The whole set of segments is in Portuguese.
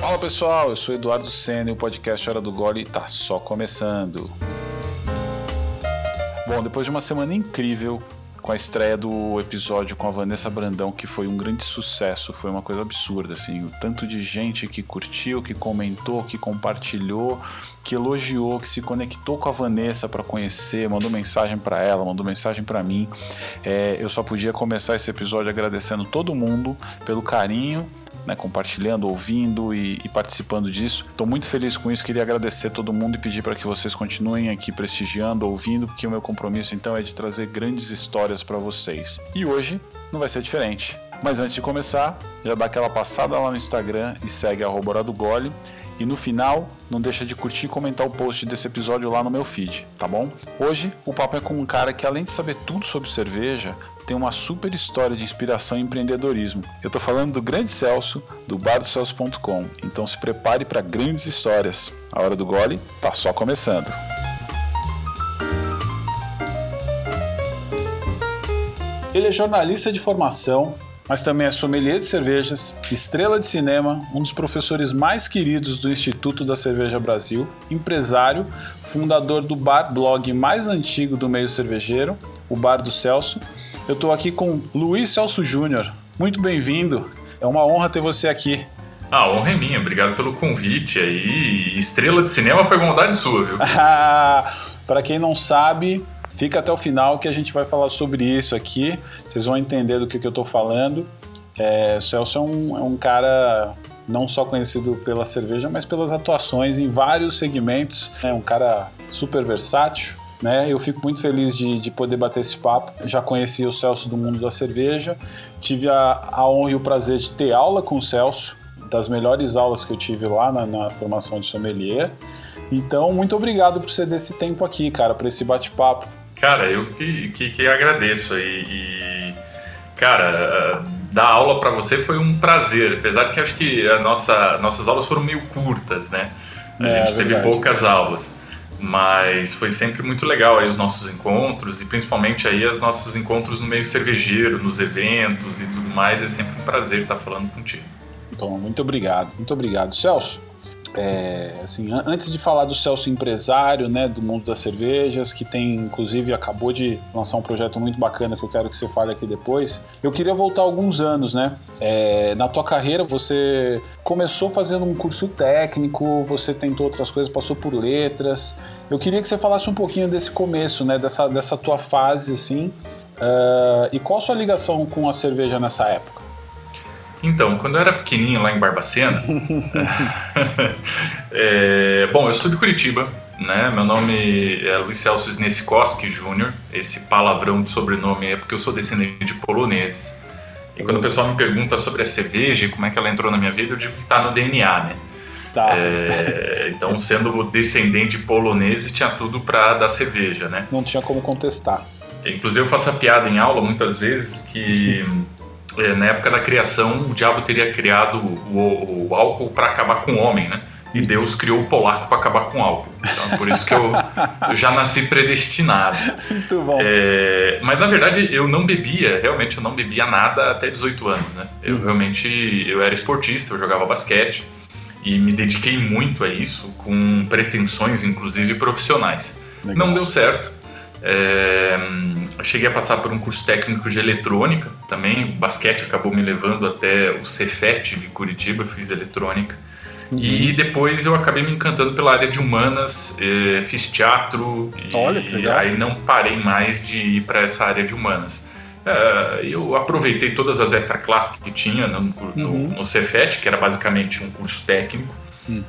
Fala pessoal, eu sou Eduardo Senna e o podcast Hora do Gole está só começando. Bom, depois de uma semana incrível, com a estreia do episódio com a Vanessa Brandão, que foi um grande sucesso, foi uma coisa absurda, assim, o tanto de gente que curtiu, que comentou, que compartilhou, que elogiou, que se conectou com a Vanessa para conhecer, mandou mensagem para ela, mandou mensagem para mim. É, eu só podia começar esse episódio agradecendo todo mundo pelo carinho né, compartilhando, ouvindo e, e participando disso. Estou muito feliz com isso, queria agradecer todo mundo e pedir para que vocês continuem aqui prestigiando, ouvindo, porque o meu compromisso então é de trazer grandes histórias para vocês. E hoje não vai ser diferente. Mas antes de começar, já dá aquela passada lá no Instagram e segue a do Gole. E no final, não deixa de curtir e comentar o post desse episódio lá no meu feed, tá bom? Hoje, o papo é com um cara que além de saber tudo sobre cerveja, tem uma super história de inspiração e empreendedorismo. Eu estou falando do grande Celso, do bardocelso.com. Então se prepare para grandes histórias. A hora do gole tá só começando. Ele é jornalista de formação, mas também é sommelier de cervejas, estrela de cinema, um dos professores mais queridos do Instituto da Cerveja Brasil, empresário, fundador do bar blog mais antigo do meio cervejeiro, o Bar do Celso, eu estou aqui com Luiz Celso Júnior. Muito bem-vindo. É uma honra ter você aqui. A honra é minha, obrigado pelo convite aí. Estrela de cinema foi vontade sua, viu? Para quem não sabe, fica até o final que a gente vai falar sobre isso aqui. Vocês vão entender do que, que eu estou falando. É, o Celso é um, é um cara não só conhecido pela cerveja, mas pelas atuações em vários segmentos. É um cara super versátil, né? Eu fico muito feliz de, de poder bater esse papo. Já conheci o Celso do mundo da cerveja, tive a, a honra e o prazer de ter aula com o Celso, das melhores aulas que eu tive lá na, na formação de sommelier. Então, muito obrigado por você desse tempo aqui, cara, para esse bate-papo. Cara, eu que, que, que agradeço aí. E, cara, dar aula para você foi um prazer, apesar que acho que a nossa, nossas aulas foram meio curtas, né? A é, gente teve poucas aulas mas foi sempre muito legal aí os nossos encontros e principalmente aí os nossos encontros no meio cervejeiro, nos eventos e tudo mais. É sempre um prazer estar falando contigo. Então, muito obrigado, muito obrigado. Celso, é, assim, antes de falar do Celso empresário, né, do mundo das cervejas, que tem, inclusive, acabou de lançar um projeto muito bacana que eu quero que você fale aqui depois. Eu queria voltar alguns anos, né? É, na tua carreira, você começou fazendo um curso técnico, você tentou outras coisas, passou por letras. Eu queria que você falasse um pouquinho desse começo, né, dessa, dessa tua fase, assim. Uh, e qual a sua ligação com a cerveja nessa época? Então, quando eu era pequenininho lá em Barbacena, é, bom, eu sou de Curitiba, né? Meu nome é Luiz Celso Snesikowski Jr. Esse palavrão de sobrenome é porque eu sou descendente de poloneses. E quando o pessoal me pergunta sobre a cerveja e como é que ela entrou na minha vida, eu digo que está no DNA, né? Tá. É, então, sendo descendente polonês, tinha tudo para dar cerveja, né? Não tinha como contestar. Inclusive, eu faço a piada em aula muitas vezes que na época da criação, o diabo teria criado o, o álcool para acabar com o homem, né? E Deus criou o polaco para acabar com o álcool. Então, por isso que eu, eu já nasci predestinado. Muito bom. É, mas na verdade eu não bebia, realmente eu não bebia nada até 18 anos, né? Eu uhum. realmente eu era esportista, eu jogava basquete e me dediquei muito a isso, com pretensões inclusive profissionais. Legal. Não deu certo. É, cheguei a passar por um curso técnico de eletrônica também. O basquete acabou me levando até o Cefet de Curitiba, fiz eletrônica. Uhum. E depois eu acabei me encantando pela área de humanas, é, fiz teatro Olha, e aí não parei mais de ir para essa área de humanas. É, eu aproveitei todas as extra classes que tinha no, no, uhum. no Cefet, que era basicamente um curso técnico. Uhum.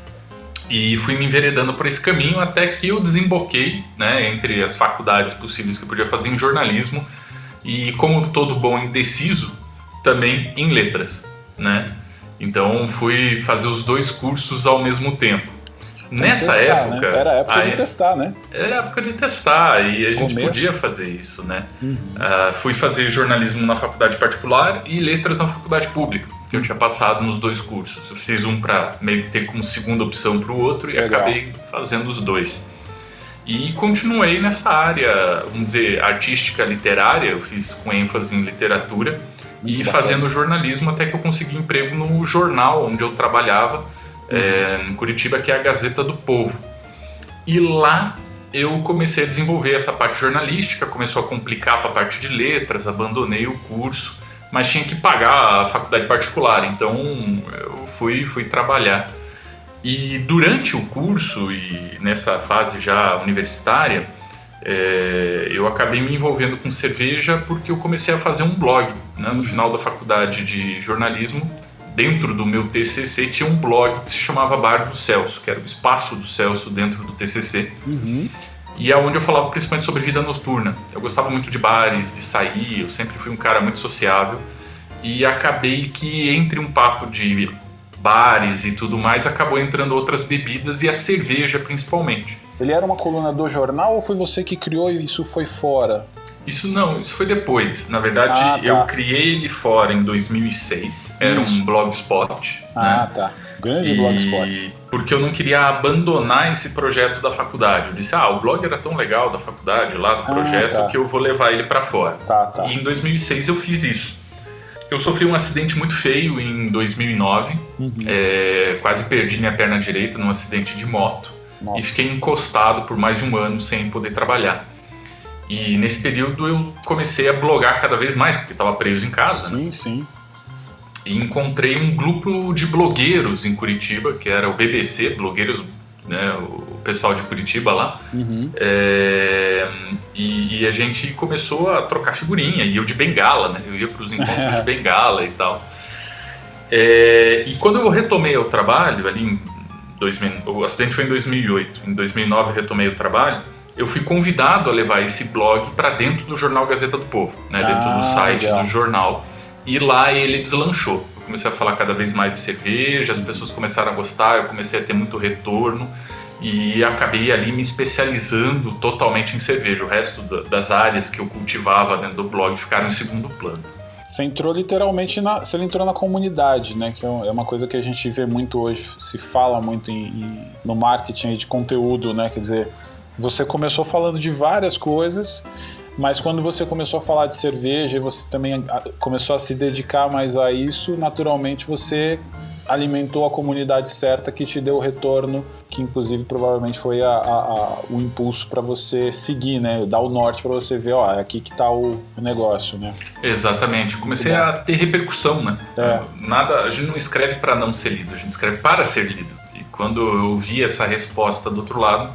E fui me enveredando por esse caminho até que eu desemboquei né, entre as faculdades possíveis que eu podia fazer em jornalismo e, como todo bom indeciso, também em letras. Né? Então fui fazer os dois cursos ao mesmo tempo. Nessa testar, né? época. Né? Era a época aí, de testar, né? Era a época de testar e a gente podia fazer isso, né? Uhum. Uh, fui fazer jornalismo na faculdade particular e letras na faculdade pública, que eu tinha passado nos dois cursos. Eu fiz um para meio que ter como segunda opção para o outro e Legal. acabei fazendo os dois. E continuei nessa área, vamos dizer, artística literária, eu fiz com ênfase em literatura e fazendo jornalismo até que eu consegui emprego no jornal onde eu trabalhava é, em Curitiba, que é a Gazeta do Povo. E lá eu comecei a desenvolver essa parte jornalística, começou a complicar para a parte de letras, abandonei o curso, mas tinha que pagar a faculdade particular, então eu fui, fui trabalhar. E durante o curso e nessa fase já universitária, é, eu acabei me envolvendo com cerveja porque eu comecei a fazer um blog. Né? No final da faculdade de jornalismo, dentro do meu TCC, tinha um blog que se chamava Bar do Celso, que era o espaço do Celso dentro do TCC. Uhum. E é onde eu falava principalmente sobre vida noturna. Eu gostava muito de bares, de sair, eu sempre fui um cara muito sociável. E acabei que entre um papo de bares e tudo mais, acabou entrando outras bebidas e a cerveja principalmente. Ele era uma coluna do jornal ou foi você que criou e isso foi fora? Isso não, isso foi depois. Na verdade, ah, tá. eu criei ele fora em 2006. Era isso. um blogspot. Ah, né? tá. Grande e... blogspot. Porque eu não queria abandonar esse projeto da faculdade. Eu disse, ah, o blog era tão legal da faculdade, lá do ah, projeto, ah, tá. que eu vou levar ele para fora. Tá, tá. E em 2006 eu fiz isso. Eu sofri um acidente muito feio em 2009. Uhum. É, quase perdi minha perna direita num acidente de moto. Nossa. E fiquei encostado por mais de um ano sem poder trabalhar. E nesse período eu comecei a blogar cada vez mais, porque estava preso em casa. Sim, né? sim. E encontrei um grupo de blogueiros em Curitiba, que era o BBC, blogueiros, né, o pessoal de Curitiba lá. Uhum. É, e, e, a gente começou a trocar figurinha, e eu de bengala, né? Eu ia para os encontros de bengala e tal. É, e quando eu retomei o trabalho, ali em 2000, o acidente foi em 2008, em 2009 eu retomei o trabalho, eu fui convidado a levar esse blog para dentro do jornal Gazeta do Povo, né? Dentro ah, do site legal. do jornal. E lá ele deslanchou. Eu comecei a falar cada vez mais de cerveja, as pessoas começaram a gostar, eu comecei a ter muito retorno e acabei ali me especializando totalmente em cerveja. O resto das áreas que eu cultivava dentro do blog ficaram em segundo plano. Você entrou literalmente na. Você entrou na comunidade, né? Que é, é uma coisa que a gente vê muito hoje, se fala muito em, em, no marketing de conteúdo, né? Quer dizer, você começou falando de várias coisas mas quando você começou a falar de cerveja e você também começou a se dedicar mais a isso, naturalmente você alimentou a comunidade certa que te deu o retorno, que inclusive provavelmente foi a, a, a, o impulso para você seguir, né? Dar o norte para você ver, ó, é aqui que está o, o, negócio, né? Exatamente. Comecei a ter repercussão, né? É. Nada, a gente não escreve para não ser lido, a gente escreve para ser lido. E quando eu vi essa resposta do outro lado,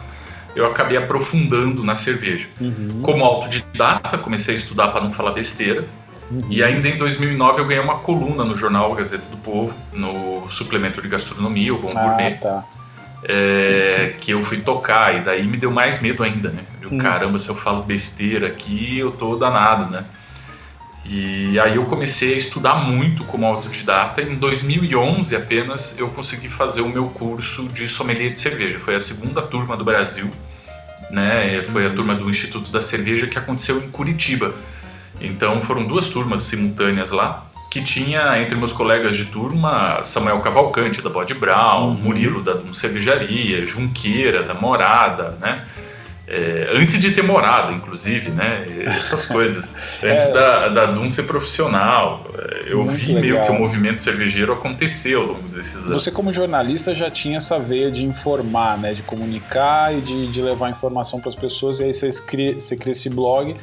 eu acabei aprofundando na cerveja. Uhum. Como autodidata, comecei a estudar para não falar besteira. Uhum. E ainda em 2009 eu ganhei uma coluna no jornal Gazeta do Povo, no suplemento de gastronomia, o Bom ah, Gourmet. Tá. É, que eu fui tocar e daí me deu mais medo ainda, né? Eu, uhum. Caramba, se eu falo besteira aqui, eu tô danado, né? E aí eu comecei a estudar muito como autodidata. Em 2011 apenas eu consegui fazer o meu curso de sommelier de cerveja. Foi a segunda turma do Brasil, né? Foi a turma do Instituto da Cerveja que aconteceu em Curitiba. Então foram duas turmas simultâneas lá, que tinha entre meus colegas de turma Samuel Cavalcante da Bode Brown, uhum. Murilo da Cervejaria, Junqueira da Morada, né? É, antes de ter morado, inclusive, né? Essas coisas. Antes é, da, da Dum ser profissional. É, eu vi legal. meio que o movimento cervejeiro acontecer ao longo desses anos. Você, como jornalista, já tinha essa veia de informar, né? De comunicar e de, de levar informação para as pessoas. E aí você cria, você cria esse blog,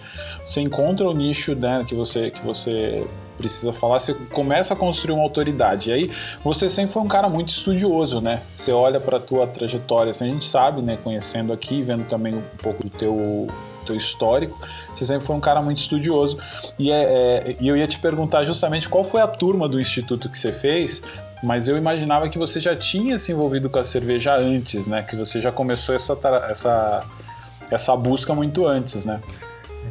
você encontra o nicho né, que, você, que você precisa falar, você começa a construir uma autoridade. E aí você sempre foi um cara muito estudioso, né? Você olha para tua trajetória, assim, a gente sabe, né, conhecendo aqui, vendo também um pouco do teu teu histórico, você sempre foi um cara muito estudioso. E, é, é, e eu ia te perguntar justamente qual foi a turma do instituto que você fez, mas eu imaginava que você já tinha se envolvido com a cerveja antes, né? Que você já começou essa, essa, essa busca muito antes, né?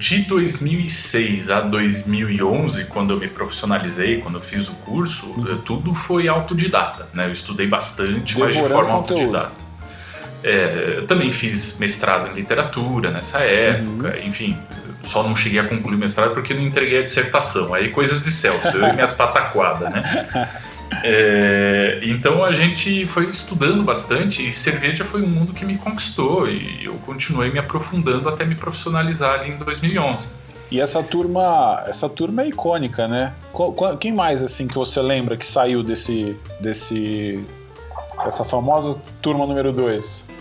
De 2006 a 2011, quando eu me profissionalizei, quando eu fiz o curso, uhum. tudo foi autodidata, né? Eu estudei bastante, Devorando mas de forma conteúdo. autodidata. É, eu também fiz mestrado em literatura nessa época, uhum. enfim, só não cheguei a concluir o mestrado porque não entreguei a dissertação. Aí coisas de Celso, eu e minhas pataquadas, né? É, então a gente foi estudando bastante e cerveja foi um mundo que me conquistou e eu continuei me aprofundando até me profissionalizar ali em 2011. E essa turma, essa turma é icônica, né? Quem mais assim que você lembra que saiu desse desse Essa famosa turma número 2.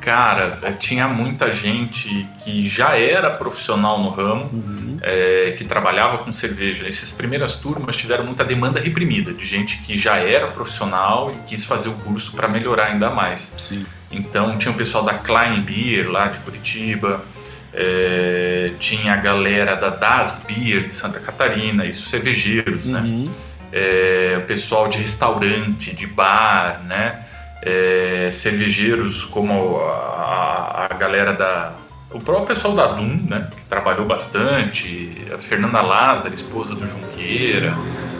Cara, é, tinha muita gente que já era profissional no ramo, uhum. é, que trabalhava com cerveja. Essas primeiras turmas tiveram muita demanda reprimida de gente que já era profissional e quis fazer o curso para melhorar ainda mais. Sim. Então tinha o pessoal da Klein Beer lá de Curitiba, é, tinha a galera da Das Beer de Santa Catarina, isso cervejeiros, né? uhum. né? É, o pessoal de restaurante, de bar, né? É, cervejeiros como a, a, galera da. O próprio pessoal da Dum, né? Que trabalhou bastante, a Fernanda Lázaro, esposa do Junqueira.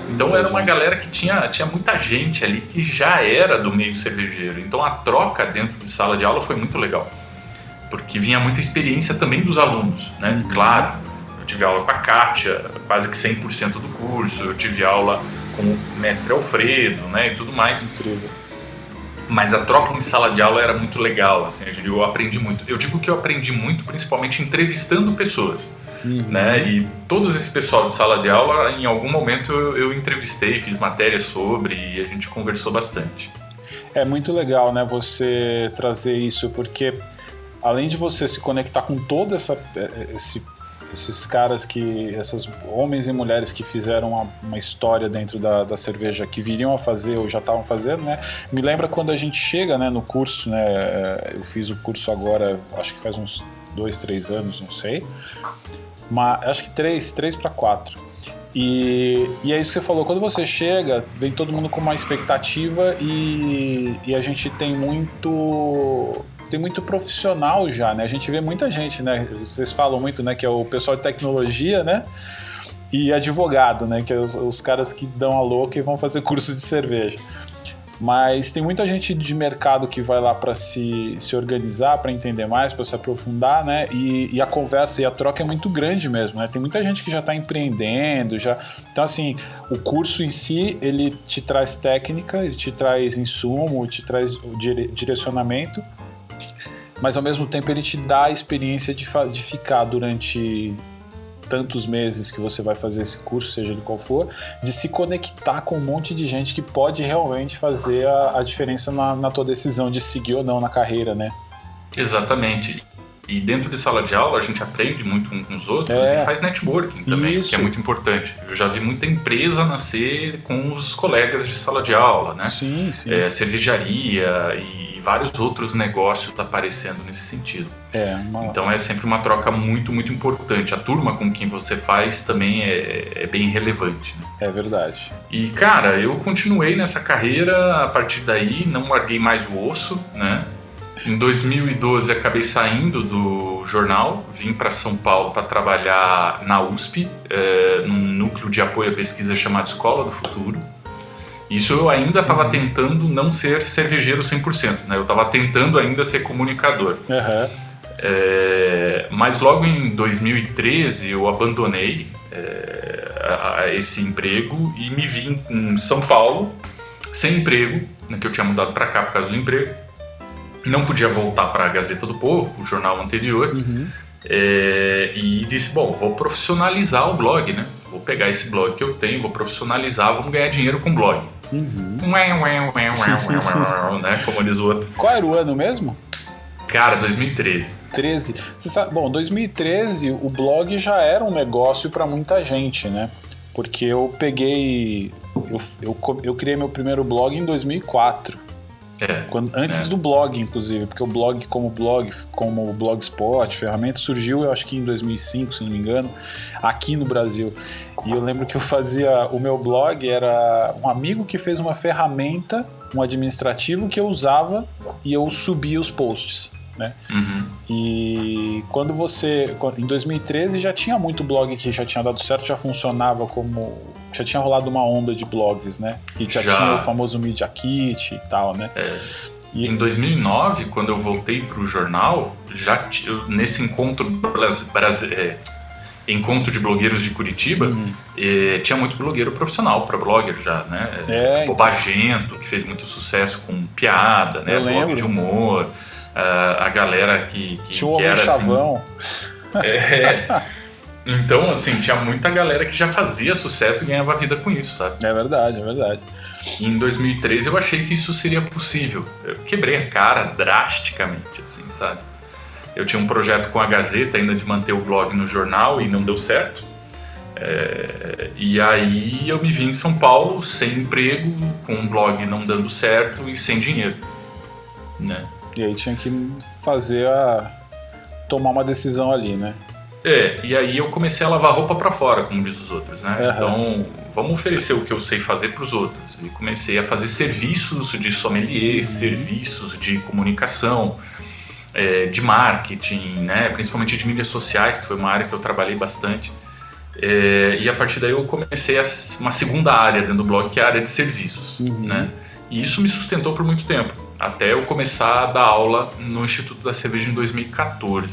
Então muita era uma gente. galera que tinha, tinha muita gente ali que já era do meio cervejeiro. Então a troca dentro de sala de aula foi muito legal. Porque vinha muita experiência também dos alunos, né? Uhum. Claro, eu tive aula com a Kátia, quase que 100% do curso, eu tive aula com o mestre Alfredo, né? E tudo mais. Incrível. Mas a troca em sala de aula era muito legal, assim, eu aprendi muito. Eu digo que eu aprendi muito principalmente entrevistando pessoas. Uhum. Né? E todos esse pessoal de sala de aula, em algum momento eu, eu entrevistei, fiz matérias sobre e a gente conversou bastante. É muito legal, né, você trazer isso, porque além de você se conectar com todo essa, esse esses caras que, esses homens e mulheres que fizeram uma, uma história dentro da, da, cerveja que viriam a fazer ou já estavam fazendo, né? Me lembra quando a gente chega, né, no curso, né? É, eu fiz o curso agora, acho que faz uns dois, três anos, não sei. Mas acho que três, três para quatro. E, e, é isso que você falou, quando você chega, vem todo mundo com uma expectativa e, e a gente tem muito tem muito profissional já, né? A gente vê muita gente, né? Vocês falam muito, né? Que é o pessoal de tecnologia, né? E advogado, né? Que é os, os caras que dão a louca e vão fazer curso de cerveja. Mas tem muita gente de mercado que vai lá para se, se organizar, para entender mais, para se aprofundar, né? E, e, a conversa e a troca é muito grande mesmo, né? Tem muita gente que já está empreendendo, já. Então, assim, o curso em si, ele te traz técnica, ele te traz insumo, te traz direcionamento, mas ao mesmo tempo ele te dá a experiência de, de ficar durante tantos meses que você vai fazer esse curso, seja ele qual for, de se conectar com um monte de gente que pode realmente fazer a, a diferença na, na tua decisão de seguir ou não na carreira, né? Exatamente. E dentro de sala de aula a gente aprende muito uns com os outros é. e faz networking também, Isso. que é muito importante. Eu já vi muita empresa nascer com os colegas de sala de aula, né? Sim, sim. É, cervejaria e vários outros negócios aparecendo nesse sentido. É, uma... Então é sempre uma troca muito, muito importante. A turma com quem você faz também é, é bem relevante. Né? É verdade. E cara, eu continuei nessa carreira a partir daí, não larguei mais o osso, né? Em 2012 acabei saindo do jornal, vim para São Paulo para trabalhar na USP, é, num núcleo de apoio à pesquisa chamado Escola do Futuro. Isso eu ainda estava tentando não ser cervejeiro 100%, né? eu estava tentando ainda ser comunicador. Uhum. É, mas logo em 2013 eu abandonei é, a, a esse emprego e me vim em São Paulo sem emprego, né, que eu tinha mudado para cá por causa do emprego não podia voltar para a Gazeta do Povo, o jornal anterior, uhum. é, e disse: Bom, vou profissionalizar o blog, né? Vou pegar esse blog que eu tenho, vou profissionalizar, vamos ganhar dinheiro com o blog. Uhum. né? Como diz o outro. Qual era o ano mesmo? Cara, 2013. 13. Você sabe, bom, 2013 o blog já era um negócio para muita gente, né? Porque eu peguei. Eu, eu, eu criei meu primeiro blog em 2004. É, Quando, antes é. do blog, inclusive, porque o blog como blog, como o Blogspot, ferramenta, surgiu eu acho que em 2005, se não me engano, aqui no Brasil. E eu lembro que eu fazia, o meu blog era um amigo que fez uma ferramenta, um administrativo que eu usava e eu subia os posts né? Uhum. E quando você, em 2013 já tinha muito blog que já tinha dado certo, já funcionava como, já tinha rolado uma onda de blogs, né? Que já, já. tinha o famoso Media Kit e tal, né? É. E... Em 2009, quando eu voltei para o jornal, já eu, nesse encontro é, encontro de blogueiros de Curitiba, uhum. eh, tinha muito blogueiro profissional para blogger já, né? É, Bobagento, então. que fez muito sucesso com piada, né? Blog de humor uh, a galera que, que, Tinha que era chavão. assim. É, Então, assim, tinha muita galera que já fazia sucesso e ganhava vida com isso, sabe? É verdade, é verdade. E em 2013 eu achei que isso seria possível. Eu quebrei a cara drasticamente, assim, sabe? Eu tinha um projeto com a Gazeta ainda de manter o blog no jornal e não deu certo. É, e aí eu me vi em São Paulo sem emprego, com um blog não dando certo e sem dinheiro, né? E aí tinha que fazer a tomar uma decisão ali, né? É, e aí eu comecei a lavar roupa para fora, como diz os outros, né? Uhum. Então, vamos oferecer o que eu sei fazer para os outros. E comecei a fazer serviços de sommelier, uhum. serviços de comunicação, é, de marketing, né? Principalmente de mídias sociais, que foi uma área que eu trabalhei bastante. É, e a partir daí eu comecei a, uma segunda área dentro do blog, que é a área de serviços, uhum. né? E isso me sustentou por muito tempo, até eu começar a dar aula no Instituto da Cerveja em 2014.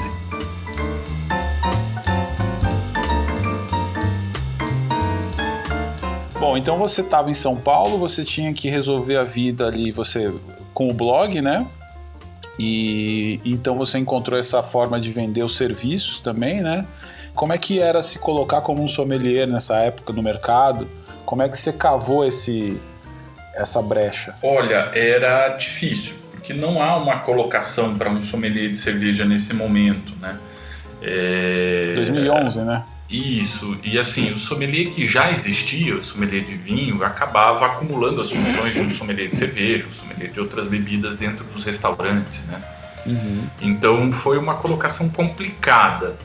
Bom, então você estava em São Paulo, você tinha que resolver a vida ali, você com o blog, né? E então você encontrou essa forma de vender os serviços também, né? Como é que era se colocar como um sommelier nessa época no mercado? Como é que você cavou esse, essa brecha? Olha, era difícil, porque não há uma colocação para um sommelier de cerveja nesse momento, né? É... 2011, né? Isso, e assim, o sommelier que já existia, o sommelier de vinho, acabava acumulando as funções de um sommelier de cerveja, um sommelier de outras bebidas dentro dos restaurantes, né? Uhum. Então foi uma colocação complicada.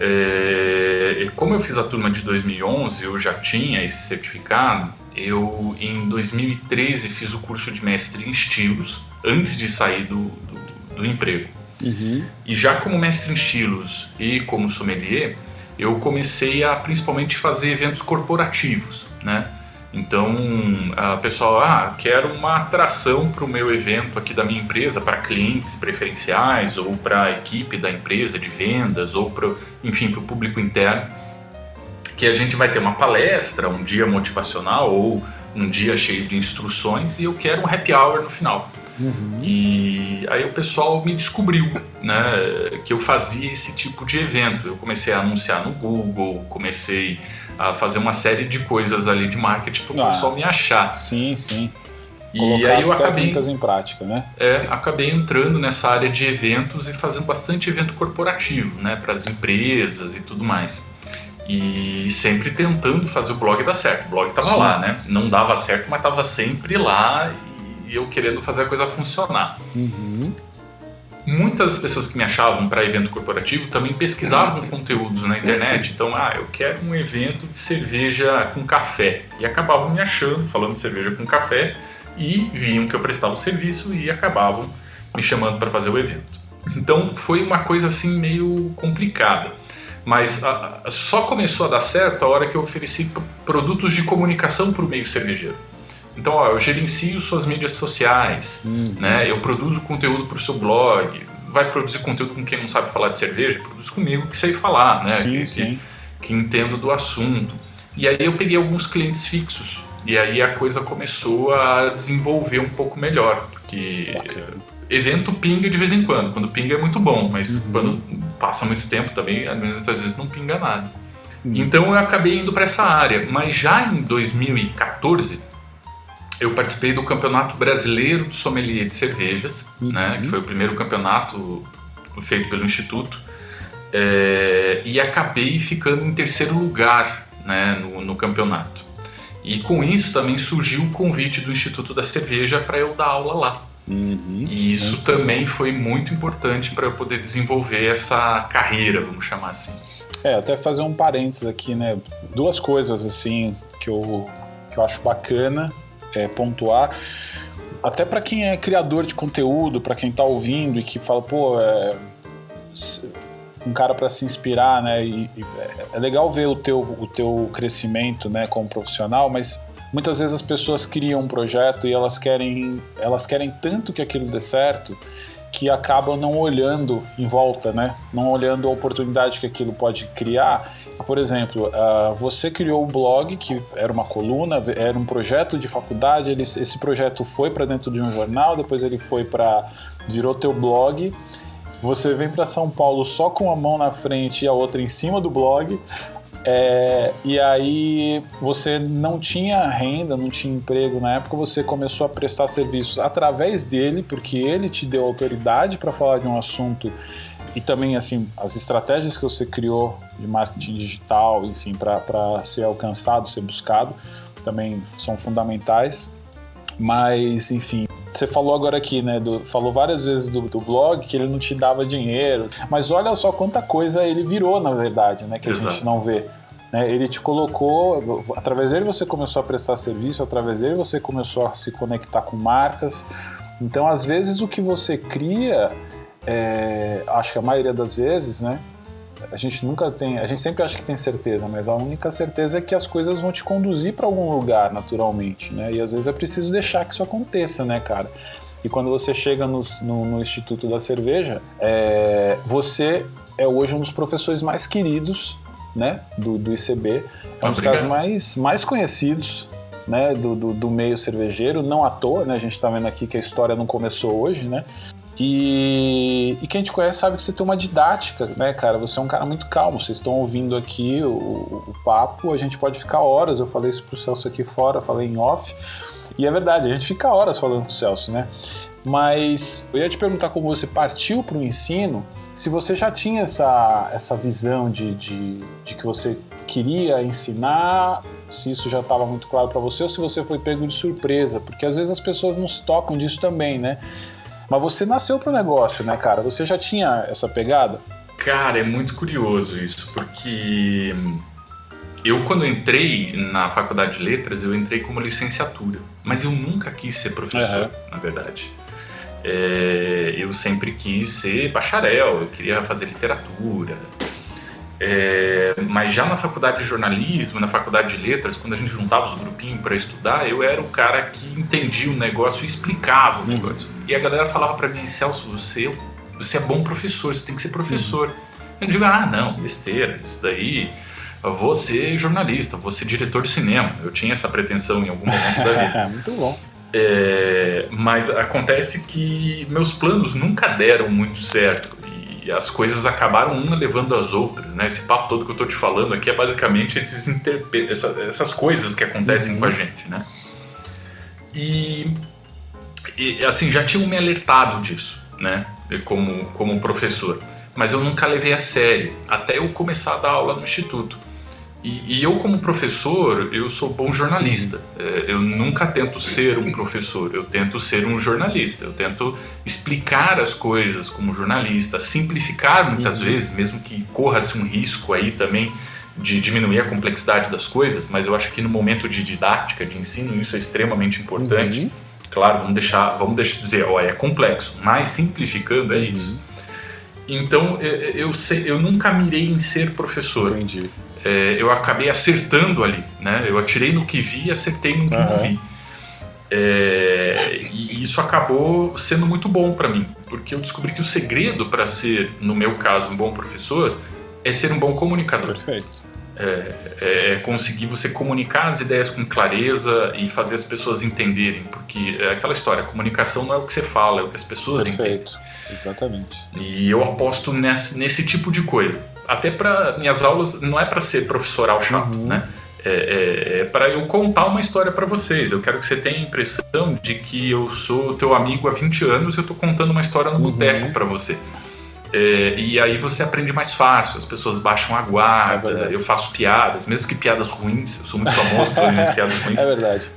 É, como eu fiz a turma de 2011, eu já tinha esse certificado. Eu, em 2013, fiz o curso de mestre em estilos, antes de sair do, do, do emprego. Uhum. E já como mestre em estilos e como sommelier, eu comecei a principalmente fazer eventos corporativos, né? Então, a pessoal, ah, quero uma atração para o meu evento aqui da minha empresa, para clientes preferenciais, ou para a equipe da empresa de vendas, ou para, enfim, para o público interno, que a gente vai ter uma palestra, um dia motivacional ou um dia cheio de instruções e eu quero um happy hour no final. Uhum. E aí o pessoal me descobriu, né, que eu fazia esse tipo de evento. Eu comecei a anunciar no Google, comecei a fazer uma série de coisas ali de marketing para o ah, pessoal me achar. Sim, sim. E Colocar aí eu acabei em prática, né? É, acabei entrando nessa área de eventos e fazendo bastante evento corporativo, né, para as empresas e tudo mais. E sempre tentando fazer o blog dar certo. O blog estava lá, né? Não dava certo, mas estava sempre lá e eu querendo fazer a coisa funcionar. Uhum. Muitas das pessoas que me achavam para evento corporativo também pesquisavam conteúdos na internet. Então, ah, eu quero um evento de cerveja com café. E acabavam me achando, falando de cerveja com café, e viam que eu prestava o serviço e acabavam me chamando para fazer o evento. Então, foi uma coisa assim meio complicada. Mas a, a, só começou a dar certo a hora que eu ofereci produtos de comunicação para o meio cervejeiro. Então, ó, eu gerencio suas mídias sociais, uhum. né? Eu produzo conteúdo para o seu blog. Vai produzir conteúdo com quem não sabe falar de cerveja? Produz comigo que sei falar, né? Sim, que, sim. Que, que entendo do assunto. E aí eu peguei alguns clientes fixos. E aí a coisa começou a desenvolver um pouco melhor. Porque Bacana. Evento pinga de vez em quando. Quando pinga é muito bom, mas uhum. quando passa muito tempo também, muitas vezes não pinga nada. Uhum. Então eu acabei indo para essa área. Mas já em 2014 eu participei do Campeonato Brasileiro de Sommelier de Cervejas, uhum. né, que foi o primeiro campeonato feito pelo Instituto, é, e acabei ficando em terceiro lugar né, no, no, campeonato. E com isso também surgiu o convite do Instituto da Cerveja para eu dar aula lá. Uhum. E isso também foi muito importante para eu poder desenvolver essa carreira, vamos chamar assim. É, até fazer um parênteses aqui, né? Duas coisas assim que eu, que eu acho bacana é, pontuar. Até para quem é criador de conteúdo, para quem está ouvindo e que fala, pô, é, um cara para se inspirar, né? E, e é legal ver o teu, o teu crescimento, né, como profissional, mas muitas vezes as pessoas criam um projeto e elas querem, elas querem tanto que aquilo dê certo que acabam não olhando em volta, né? Não olhando a oportunidade que aquilo pode criar por exemplo, uh, você criou o blog, que era uma coluna, era um projeto de faculdade, ele, esse projeto foi para dentro de um jornal, depois ele foi para. virou teu blog. você vem para São Paulo só com a mão na frente e a outra em cima do blog. É, e aí você não tinha renda, não tinha emprego na época, você começou a prestar serviços através dele, porque ele te deu autoridade para falar de um assunto e também assim as estratégias que você criou de marketing digital, enfim, para ser alcançado, ser buscado, também são fundamentais. Mas, enfim, você falou agora aqui, né? Do, falou várias vezes do, do, blog que ele não te dava dinheiro. Mas olha só quanta coisa ele virou, na verdade, né? Que Exato. a gente não vê. Né, ele te colocou, através dele você começou a prestar serviço, através dele você começou a se conectar com marcas. Então, às vezes, o que você cria é, acho que a maioria das vezes, né? A gente nunca tem, a gente sempre acha que tem certeza, mas a única certeza é que as coisas vão te conduzir para algum lugar naturalmente, né? E às vezes é preciso deixar que isso aconteça, né, cara? E quando você chega no, no, no Instituto da Cerveja, é, você é hoje um dos professores mais queridos, né, do, do ICB. É um dos caras mais, mais conhecidos, né, do, do, do, meio cervejeiro, não à toa, né? A gente está vendo aqui que a história não começou hoje, né? E, e, quem te conhece sabe que você tem uma didática, né, cara? Você é um cara muito calmo. Vocês estão ouvindo aqui o, o, papo, a gente pode ficar horas. Eu falei isso pro Celso aqui fora, falei em off. E é verdade, a gente fica horas falando com o Celso, né? Mas eu ia te perguntar como você partiu para o ensino, se você já tinha essa, essa visão de, de, de que você queria ensinar, se isso já estava muito claro para você, ou se você foi pego de surpresa, porque às vezes as pessoas não se tocam disso também, né? Mas você nasceu pro negócio, né, cara? Você já tinha essa pegada? Cara, é muito curioso isso, porque eu, quando entrei na faculdade de letras, eu entrei como licenciatura, mas eu nunca quis ser professor, uhum. na verdade. É, eu sempre quis ser bacharel, eu queria fazer literatura, é, mas já na faculdade de jornalismo, na faculdade de letras, quando a gente juntava os grupinhos para estudar, eu era o cara que entendia o negócio e explicava o uhum. negócio. Uhum. E a galera falava para mim, Celso, você, você é bom professor, você tem que ser professor. Uhum. Eu digo, ah, não, besteira, isso daí. Vou ser jornalista, vou ser diretor de cinema. Eu tinha essa pretensão em algum momento da vida. Muito bom. É, mas acontece que meus planos nunca deram muito certo e as coisas acabaram uma levando as outras, né? Esse papo todo que eu tô te falando aqui é basicamente esses interpe... Essa, essas coisas que acontecem uhum. com a gente, né? E, e, assim, já tinham me alertado disso, né? Como, como professor. Mas eu nunca levei a sério, até eu começar a dar aula no instituto. E, e, eu, como professor, eu sou bom jornalista. É, eu nunca tento ser um professor, eu tento ser um jornalista. Eu tento explicar as coisas como jornalista, simplificar muitas uhum. vezes, mesmo que corra-se um risco aí também de diminuir a complexidade das coisas, mas eu acho que no momento de didática, de ensino, isso é extremamente importante. Uhum. Claro, vamos deixar, vamos deixar dizer, ó, é complexo, mas simplificando é uhum. isso. Então, é, eu, sei, eu nunca mirei em ser professor. Entendi é, eu acabei acertando ali, né? Eu atirei no que vi e acertei no que uhum. não vi. É, e isso acabou sendo muito bom para mim, porque eu descobri que o segredo para ser, no meu caso, um bom professor é ser um bom comunicador. Perfeito. É, é, conseguir você comunicar as ideias com clareza e fazer as pessoas entenderem, porque é aquela história, comunicação não é o que você fala, é o que as pessoas Perfeito. entendem. Exatamente. E eu aposto nesse, nesse tipo de coisa até para minhas aulas não é para ser professoral chato, uhum. né? É, é, é para eu contar uma história para vocês. Eu quero que você tenha a impressão de que eu sou teu amigo há 20 anos e eu estou contando uma história no uhum. boteco para você. É, e aí você aprende mais fácil, as pessoas baixam a guarda, é eu faço piadas, mesmo que piadas ruins, eu sou muito famoso pelas minhas piadas ruins. É verdade.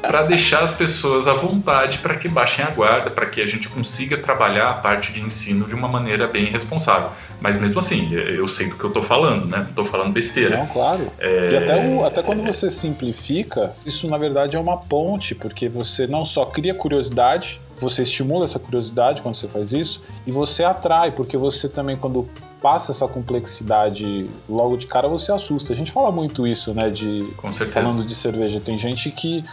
Para deixar as pessoas à vontade para que baixem a guarda, para que a gente consiga trabalhar a parte de ensino de uma maneira bem responsável. Mas mesmo assim, eu sei do que eu estou falando, né? Não estou falando besteira. Não, claro. É... E até, o, até quando você simplifica, isso na verdade é uma ponte, porque você não só cria curiosidade, você estimula essa curiosidade quando você faz isso e você atrai, porque você também quando passa essa complexidade logo de cara você assusta. A gente fala muito isso, né? De falando de cerveja, tem gente que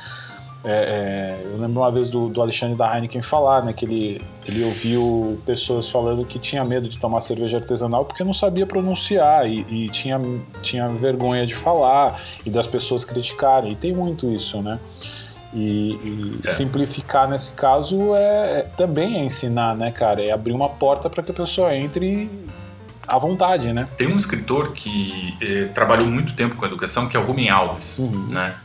é, é, eu lembro uma vez do, do, Alexandre da Heineken falar, né, que ele, ele ouviu pessoas falando que tinha medo de tomar cerveja artesanal porque não sabia pronunciar e, e tinha, tinha vergonha de falar e das pessoas criticarem. E tem muito isso, né? E, e é. simplificar nesse caso é, é, também é ensinar, né, cara? É abrir uma porta para que a pessoa entre à vontade, né? Tem um escritor que eh, trabalhou muito tempo com educação, que é o Rubem Alves, uhum. né?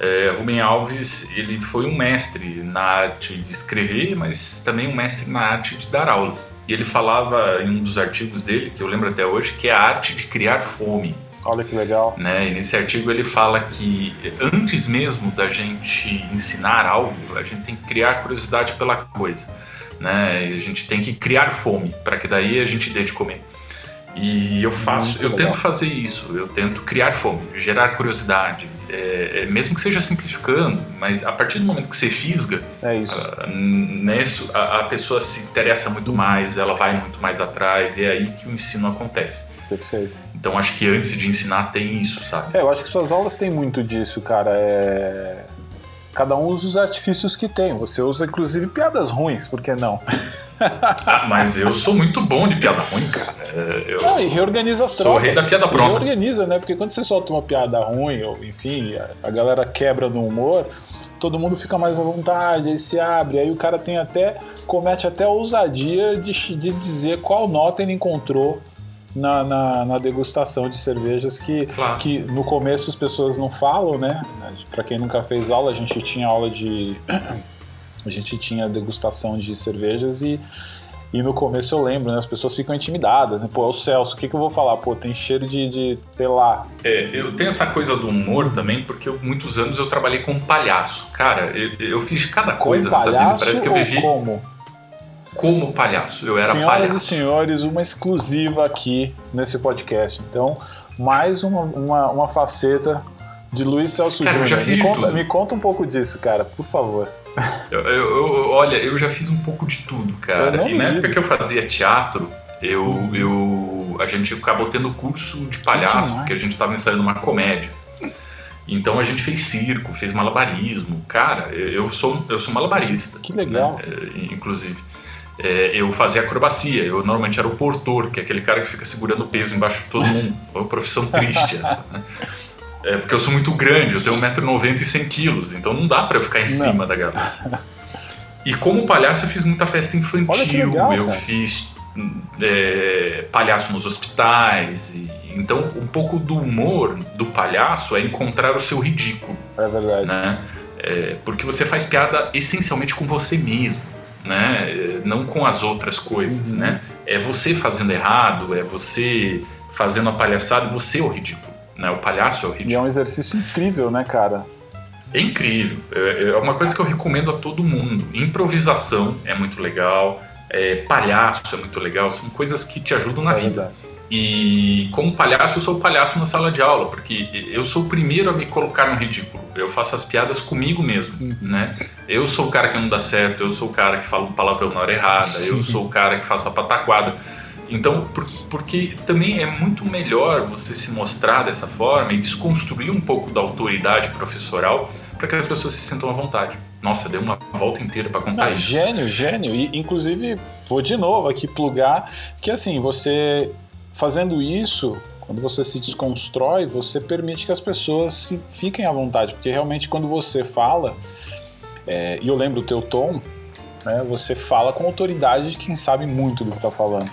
É, Rubem Alves, ele foi um mestre na arte de escrever, mas também um mestre na arte de dar aulas. E ele falava em um dos artigos dele, que eu lembro até hoje, que é a arte de criar fome. Olha que legal. Né? E nesse artigo ele fala que antes mesmo da gente ensinar algo, a gente tem que criar curiosidade pela coisa. Né? E a gente tem que criar fome, para que daí a gente dê de comer. E eu faço, Muito eu legal. tento fazer isso, eu tento criar fome, gerar curiosidade, é, é, mesmo que seja simplificando, mas a partir do momento que você fisga, é isso. Uh, nisso, a, a, pessoa se interessa muito mais, ela vai muito mais atrás, e é aí que o ensino acontece. Perfeito. Então acho que antes de ensinar tem isso, sabe? É, eu acho que suas aulas têm muito disso, cara. É... Cada um usa os artifícios que tem. Você usa inclusive piadas ruins, por que não? ah, mas eu sou muito bom de piada ruim, cara. Eu não, e reorganiza as trocas. Sou rei da piada pronta. Reorganiza, né? Porque quando você solta uma piada ruim, ou enfim, a galera quebra no humor, todo mundo fica mais à vontade, aí se abre, aí o cara tem até. comete até a ousadia de, de dizer qual nota ele encontrou na, na, na, degustação de cervejas que, claro. que no começo as pessoas não falam, né? Para quem nunca fez aula, a gente tinha aula de. a gente tinha degustação de cervejas e. E no começo eu lembro, né? As pessoas ficam intimidadas, né? Pô, é o Celso, o que, que eu vou falar? Pô, tem cheiro de, de sei lá. É, eu tenho essa coisa do humor também, porque eu, muitos anos eu trabalhei com palhaço. Cara, eu, eu fiz cada coisa com nessa vida. Parece que eu vivi. Como? Como palhaço. Eu era Senhoras palhaço. e senhores, uma exclusiva aqui nesse podcast. Então, mais uma, uma, uma faceta de Luiz Celso cara, Júnior. Me conta, me conta um pouco disso, cara, por favor. Eu, eu, olha, eu já fiz um pouco de tudo, cara. E na época que eu fazia teatro, eu, eu, a gente acabou tendo curso de palhaço, porque a gente estava ensaiando uma comédia. Então a gente fez circo, fez malabarismo. Cara, eu sou, eu sou malabarista. Que legal. Né? Inclusive é, eu fazia acrobacia. Eu normalmente era o portor, que é aquele cara que fica segurando o peso embaixo de todo mundo. É uma profissão triste essa, né? É porque eu sou muito grande, eu tenho 1,90m e 100kg, então não dá para eu ficar em não. cima da galera. E como palhaço eu fiz muita festa infantil, legal, eu fiz é, palhaço nos hospitais. E, então um pouco do humor do palhaço é encontrar o seu ridículo. É verdade. Né? É, porque você faz piada essencialmente com você mesmo né? Não com as outras coisas, uhum. né? É você fazendo errado, é você fazendo a palhaçada, você é o ridículo, né? O palhaço é o ridículo. E é um exercício incrível, né, cara? É incrível. É, é uma coisa que eu recomendo a todo mundo. Improvisação é muito legal, é, palhaço é muito legal, são coisas que te ajudam na é vida. E como palhaço, eu sou o palhaço na sala de aula, porque eu sou o primeiro a me colocar no ridículo. Eu faço as piadas comigo mesmo, uhum. né? Eu sou o cara que não dá certo, eu sou o cara que fala um palavrão na hora errada, eu sou o cara que faz a pataquada. Então, por, porque também é muito melhor você se mostrar dessa forma e desconstruir um pouco da autoridade professoral para que as pessoas se sintam à vontade. Nossa, deu uma volta inteira para contar não, isso. Gênio, gênio. E, inclusive, vou de novo aqui plugar que assim, você fazendo isso, quando você se desconstrói, você permite que as pessoas fiquem à vontade, porque realmente quando você fala, é, e eu lembro o teu tom, né, você fala com autoridade de quem sabe muito do que está falando.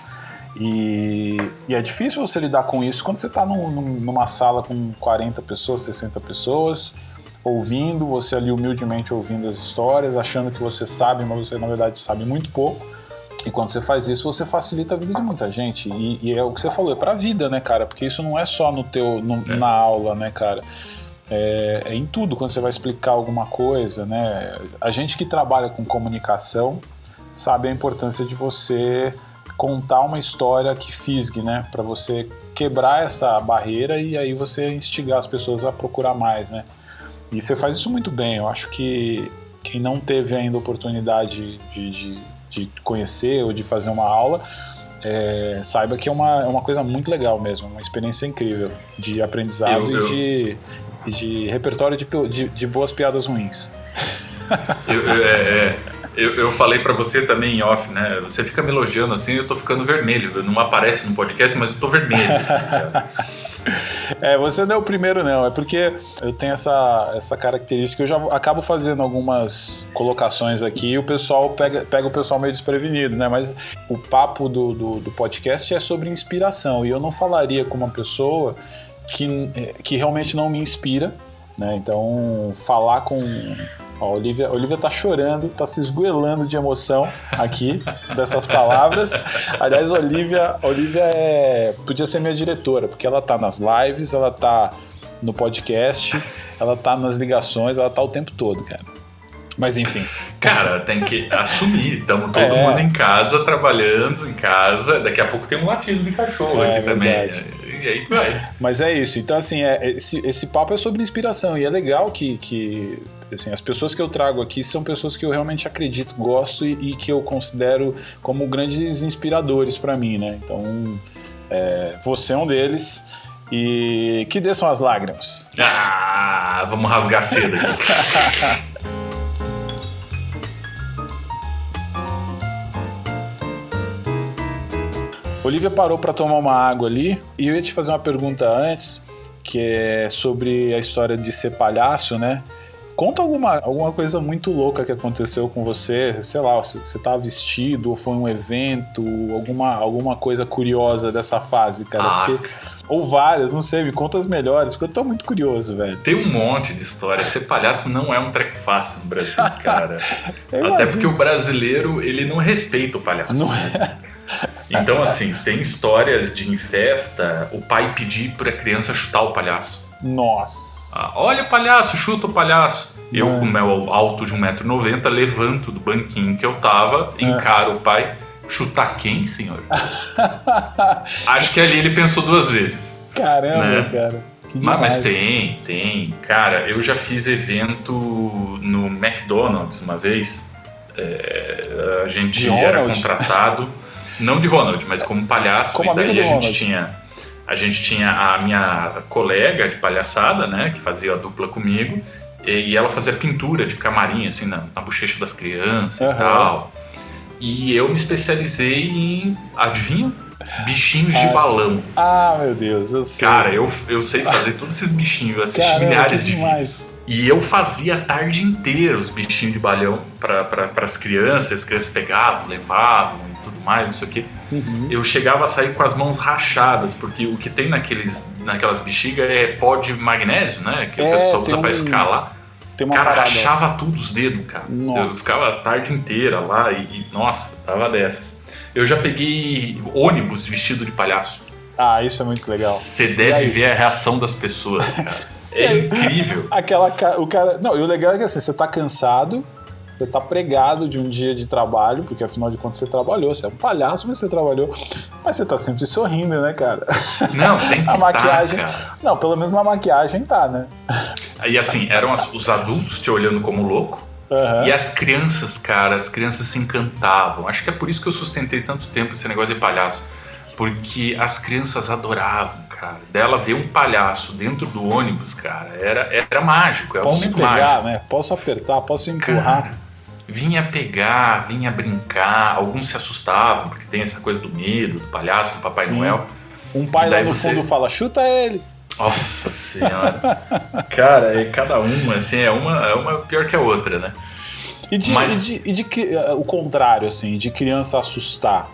E, e, é difícil você lidar com isso quando você está num, numa sala com 40 pessoas, 60 pessoas, ouvindo, você ali humildemente ouvindo as histórias, achando que você sabe, mas você na verdade sabe muito pouco. E quando você faz isso, você facilita a vida de muita gente. E, e é o que você falou, é pra vida, né, cara? Porque isso não é só no teu, no, é. na aula, né, cara? É, é, em tudo, quando você vai explicar alguma coisa, né? A gente que trabalha com comunicação sabe a importância de você contar uma história que fisgue, né? Para você quebrar essa barreira e aí você instigar as pessoas a procurar mais, né? E você faz isso muito bem. Eu acho que quem não teve ainda oportunidade de, de de conhecer ou de fazer uma aula, é, saiba que é uma, é uma coisa muito legal mesmo, uma experiência incrível de aprendizado eu, eu... e de, de repertório de, de, de, boas piadas ruins. Eu, é, é, eu, eu, falei para você também em off, né? Você fica me elogiando assim, eu tô ficando vermelho. Não aparece no podcast, mas eu tô vermelho. É, você não é o primeiro, não. É porque eu tenho essa, essa característica. Eu já acabo fazendo algumas colocações aqui e o pessoal pega, pega o pessoal meio desprevenido, né? Mas o papo do, do, do podcast é sobre inspiração. E eu não falaria com uma pessoa que, que realmente não me inspira. Né? Então, falar com Ó, a Olivia, a Olivia tá chorando, tá se esgoelando de emoção aqui dessas palavras. Aliás, a Olivia, a Olivia é, podia ser minha diretora, porque ela tá nas lives, ela tá no podcast, ela tá nas ligações, ela tá o tempo todo, cara. Mas enfim. Cara, tem que assumir. Estamos todo é. mundo em casa, trabalhando em casa. Daqui a pouco tem um latido de cachorro é, aqui verdade. também. E aí vai. Mas é isso. Então, assim, é, esse, esse papo é sobre inspiração. E é legal que, que Assim, as pessoas que eu trago aqui são pessoas que eu realmente acredito, gosto e, e que eu considero como grandes inspiradores para mim, né? Então, é, você é um deles. E que desçam as lágrimas. Ah, vamos rasgar cedo aqui. Olivia parou para tomar uma água ali e eu ia te fazer uma pergunta antes, que é sobre a história de ser palhaço, né? Conta alguma, alguma coisa muito louca que aconteceu com você, sei lá, você estava tá vestido, ou foi um evento, alguma, alguma coisa curiosa dessa fase, cara. Ah, porque, ou várias, não sei, me conta as melhores, porque eu tô muito curioso, velho. Tem um monte de história. Ser palhaço não é um treco fácil no Brasil, cara. Até porque o brasileiro, ele não respeita o palhaço. Não é. Então, assim, tem histórias de em festa o pai pedir pra criança chutar o palhaço. Nossa. Ah, olha o palhaço, chuta o palhaço. Eu, com o meu alto de 1,90m, levanto do banquinho que eu tava, é. encaro o pai. Chutar quem, senhor? Acho que ali ele pensou duas vezes. Caramba, né? cara. Mas, mas, tem, tem. Cara, eu já fiz evento no McDonald's uma vez. É, a gente era contratado, não de Ronald, mas como palhaço. Como amigo do a gente tinha a gente tinha a minha colega de palhaçada, né, que fazia a dupla comigo, e ela fazia pintura de camarim, assim, na, na bochecha das crianças uhum. e tal. E eu me especializei em, adivinha? Bichinhos de balão. Ah, meu Deus, eu sei. Cara, eu, eu sei fazer todos esses bichinhos, eu assisti Caramba, milhares de vídeos. E eu fazia a tarde inteira os bichinhos de balão para pra, as crianças, as crianças pegavam, levavam e tudo mais, não sei o quê. Uhum. Eu chegava a sair com as mãos rachadas, porque o que tem naqueles, naquelas bexigas é pó de magnésio, né? Que é, o pessoal usa um... para escalar. Tem uma cara, parada. rachava tudo os dedos, cara. Nossa. Eu ficava a tarde inteira lá e, e, nossa, tava dessas. Eu já peguei ônibus vestido de palhaço. Ah, isso é muito legal. Você deve ver a reação das pessoas, cara. É incrível. Aquela o cara, não, e o legal é que assim, você tá cansado, você tá pregado de um dia de trabalho, porque afinal de contas você trabalhou, você é um palhaço, mas você trabalhou, mas você tá sempre sorrindo, né, cara? Não, tem que a maquiagem, tá, Não, pelo menos na maquiagem tá, né? E assim, eram as, os adultos te olhando como louco, Uhum. E as crianças, cara, as crianças se encantavam. Acho que é por isso que eu sustentei tanto tempo esse negócio de palhaço. Porque as crianças adoravam cara. Dela ver um palhaço dentro do ônibus, cara, era, era mágico. É posso pegar, mágico. né? Posso apertar, posso empurrar. Cara, vinha pegar, vinha brincar. Alguns se assustavam, porque tem essa coisa do medo, do palhaço, do Papai Sim. Noel. Um pai lá no você... fundo fala, chuta ele. Nossa senhora. cara, é cada uma, assim, é uma, é uma pior que a outra, né? E de, Mas... e de, e de, o contrário, assim, de criança assustar.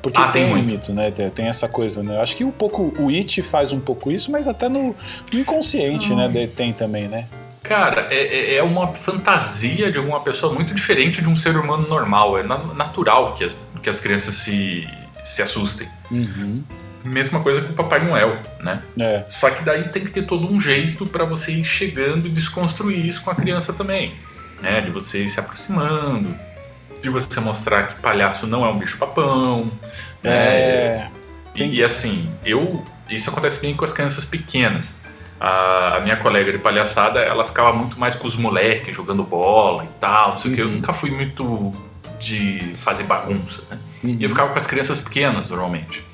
Porque ah, tem, tem um mito, né? Tem, essa coisa, né? Eu acho que um pouco o It faz um pouco isso, mas até no, no inconsciente, né? Tem também, né? Cara, é, é, é uma fantasia de uma pessoa muito diferente de um ser humano normal. É natural que as, que as crianças se, se assustem. Uhum. Mesma coisa com o Papai Noel, né? É. Só que daí tem que ter todo um jeito para você ir chegando e desconstruir isso com a criança também. Né? De você ir se aproximando, de você mostrar que palhaço não é um bicho-papão. Né? É. E, e, assim, eu. Isso acontece bem com as crianças pequenas. A, a, minha colega de palhaçada, ela ficava muito mais com os moleques jogando bola e tal, não sei o que. Eu uhum. nunca fui muito de fazer bagunça, né? Uhum. E eu ficava com as crianças pequenas, normalmente.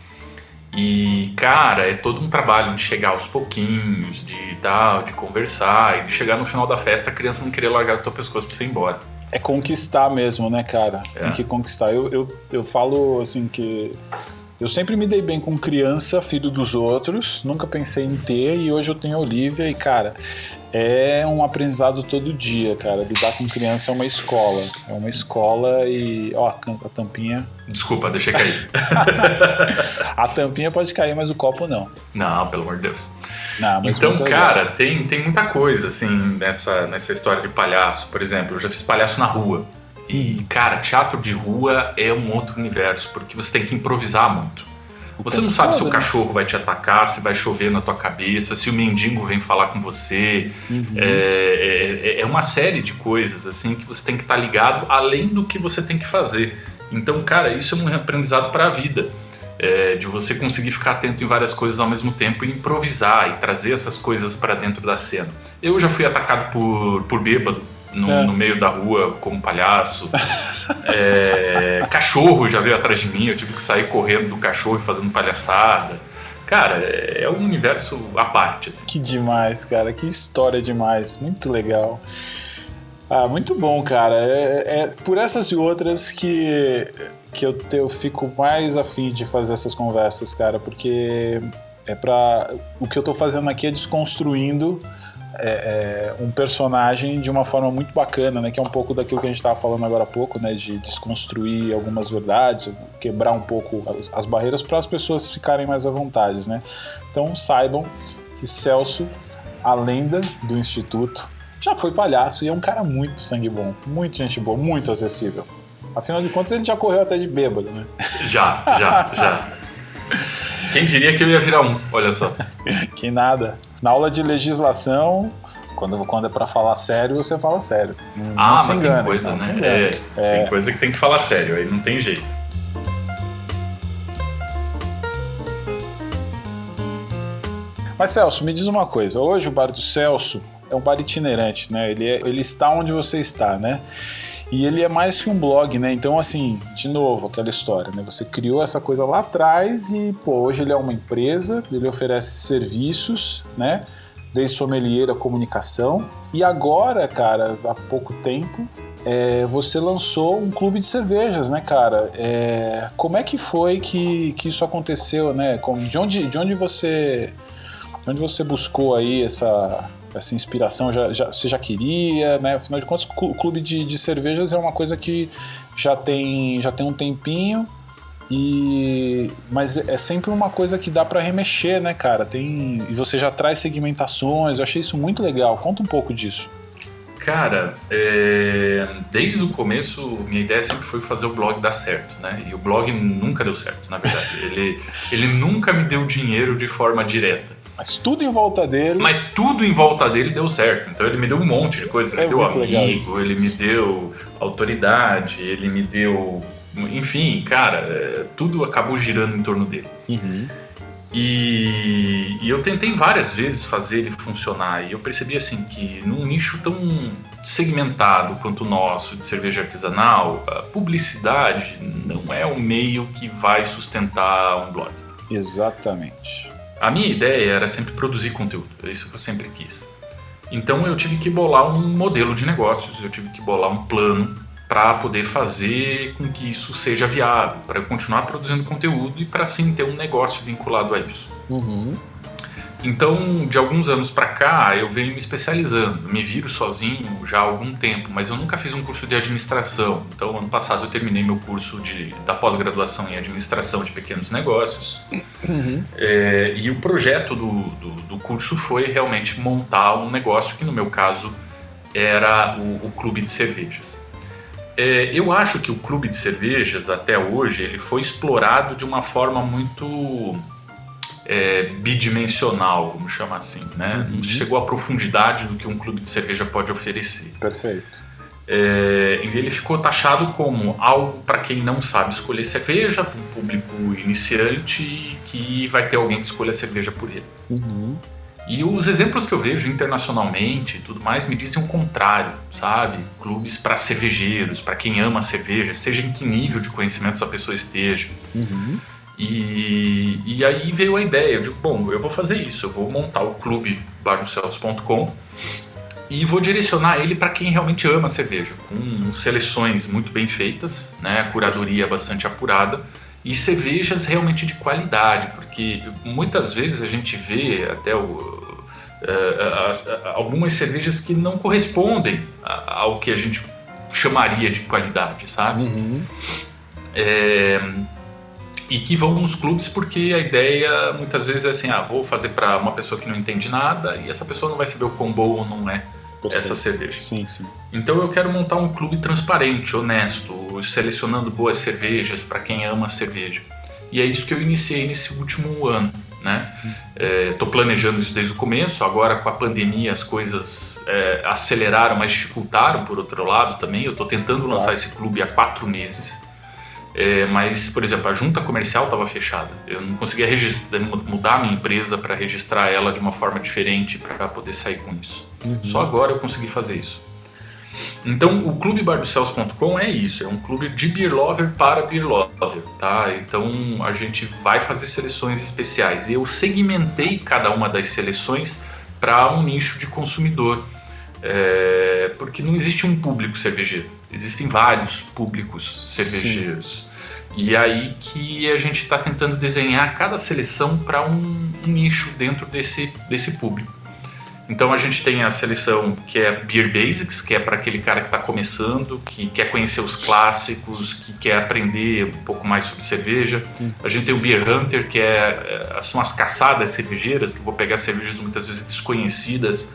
E, cara, é todo um trabalho de chegar aos pouquinhos, de tal, de conversar, e de chegar no final da festa a criança não querer largar do teu pescoço pra você ir embora. É conquistar mesmo, né, cara? É. Tem que conquistar. Eu, eu, eu falo, assim, que Eu sempre me dei bem com criança, filho dos outros, nunca pensei em ter e hoje eu tenho a Olivia e, cara, é um aprendizado todo dia, cara. Lidar com criança é uma escola. É uma escola e. Ó, a tampinha. Desculpa, deixei cair. a tampinha pode cair, mas o copo não. Não, pelo amor de Deus. Não, então, cara, tem, tem muita coisa, assim, nessa, nessa história de palhaço. Por exemplo, eu já fiz palhaço na rua. E, cara, teatro de rua é um outro universo, porque você tem que improvisar muito. Você não sabe se o né? cachorro vai te atacar, se vai chover na tua cabeça, se o mendigo vem falar com você. Uhum. É, é, é, uma série de coisas assim que você tem que estar tá ligado além do que você tem que fazer. Então, cara, isso é um aprendizado para a vida. É, de você conseguir ficar atento em várias coisas ao mesmo tempo e improvisar e trazer essas coisas para dentro da cena. Eu já fui atacado por, por bêbado no, é. no, meio da rua como palhaço. é, cachorro já veio atrás de mim, eu tive que sair correndo do cachorro e fazendo palhaçada. Cara, é um universo à parte. Assim. Que demais, cara. Que história demais. Muito legal. Ah, muito bom, cara. É, é por essas e outras que, que eu, eu fico mais afim de fazer essas conversas, cara, porque é para o que eu tô fazendo aqui é desconstruindo é, é, um personagem de uma forma muito bacana, né? Que é um pouco daquilo que a gente estava falando agora há pouco, né? De desconstruir algumas verdades, quebrar um pouco as, as barreiras para as pessoas ficarem mais à vontade, né? Então saibam que Celso, a lenda do Instituto, já foi palhaço e é um cara muito sangue bom, muito gente boa, muito acessível. Afinal de contas, ele já correu até de bêbado, né? Já, já, já. Quem diria que eu ia virar um, olha só. que nada. Na aula de legislação, quando, quando é para falar sério, você fala sério. Não, ah, não se engana, tem coisa, né? É, é. Tem coisa que tem que falar sério, aí não tem jeito. Mas Celso, me diz uma coisa. Hoje o bar do Celso é um bar itinerante, né? Ele, é, ele está onde você está, né? E ele é mais que um blog, né? Então, assim, de novo, aquela história, né? Você criou essa coisa lá atrás e, pô, hoje ele é uma empresa, ele oferece serviços, né? Desde sommelier a comunicação. E agora, cara, há pouco tempo, é, você lançou um clube de cervejas, né, cara? É, como é que foi que, que isso aconteceu, né? De onde, de onde você de onde você buscou aí essa essa inspiração já, já, você já queria, né? Afinal de contas, o clube de, de cervejas é uma coisa que já tem, já tem um tempinho. E mas é sempre uma coisa que dá para remexer, né, cara? Tem e você já traz segmentações. Eu achei isso muito legal. Conta um pouco disso. Cara, é... desde o começo, minha ideia sempre foi fazer o blog dar certo, né? E o blog nunca deu certo, na verdade. ele, ele nunca me deu dinheiro de forma direta. Mas tudo em volta dele. Mas tudo em volta dele deu certo. Então ele me deu um monte de coisa. Ele é me deu amigo, ele me deu autoridade, ele me deu. Enfim, cara, é, tudo acabou girando em torno dele. Uhum. E, e, eu tentei várias vezes fazer ele funcionar e eu percebi assim que num nicho tão segmentado quanto o nosso de cerveja artesanal, a publicidade não é o meio que vai sustentar um blog. Exatamente. A minha ideia era sempre produzir conteúdo, é isso que eu sempre quis. Então eu tive que bolar um modelo de negócios, eu tive que bolar um plano para poder fazer com que isso seja viável, para eu continuar produzindo conteúdo e para sim ter um negócio vinculado a isso. Uhum. Então, de alguns anos para cá, eu venho me especializando. Me viro sozinho já há algum tempo, mas eu nunca fiz um curso de administração. Então, ano passado eu terminei meu curso de, da pós-graduação em administração de pequenos negócios. Uhum. É, e o projeto do, do, do, curso foi realmente montar um negócio que, no meu caso, era o, o clube de cervejas. É, eu acho que o clube de cervejas, até hoje, ele foi explorado de uma forma muito é, bidimensional, vamos chamar assim, né? Uhum. Não chegou à profundidade do que um clube de cerveja pode oferecer. Perfeito. É, ele ficou taxado como algo para quem não sabe escolher cerveja, para um público iniciante que vai ter alguém que escolha cerveja por ele. Uhum. E os exemplos que eu vejo internacionalmente e tudo mais me dizem o contrário, sabe? Clubes para cervejeiros, para quem ama cerveja, seja em que nível de conhecimento a pessoa esteja. Uhum. E, e aí veio a ideia, eu digo, bom, eu vou fazer isso, eu vou montar o clube bardocels.com e vou direcionar ele para quem realmente ama cerveja, com seleções muito bem feitas, né, curadoria bastante apurada e cervejas realmente de qualidade, porque muitas vezes a gente vê até o, as, algumas cervejas que não correspondem ao que a gente chamaria de qualidade, sabe? Uhum. É, e que vão nos clubes porque a ideia muitas vezes é assim, ah, vou fazer para uma pessoa que não entende nada e essa pessoa não vai saber o quão boa ou não é Perfeito. essa cerveja. Sim, sim. Então eu quero montar um clube transparente, honesto, selecionando boas cervejas para quem ama cerveja. E é isso que eu iniciei nesse último ano. Né? Estou é, planejando isso desde o começo. Agora, com a pandemia, as coisas é, aceleraram, mas dificultaram por outro lado também. Eu estou tentando lançar esse clube há quatro meses. É, mas, por exemplo, a junta comercial estava fechada. Eu não conseguia mudar a minha empresa para registrar ela de uma forma diferente para poder sair com isso. Uhum. Só agora eu consegui fazer isso. Então, o Clube Bardocels.com é isso, é um clube de beer lover para beer lover, tá? Então, a gente vai fazer seleções especiais. Eu segmentei cada uma das seleções para um nicho de consumidor, é, porque não existe um público cervejeiro, existem vários públicos cervejeiros. Sim. E aí que a gente está tentando desenhar cada seleção para um, um nicho dentro desse, desse público. Então a gente tem a seleção que é Beer Basics, que é para aquele cara que está começando, que quer conhecer os clássicos, que quer aprender um pouco mais sobre cerveja. Hum. A gente tem o Beer Hunter, que é, é, são as caçadas cervejeiras, que vou pegar cervejas muitas vezes desconhecidas,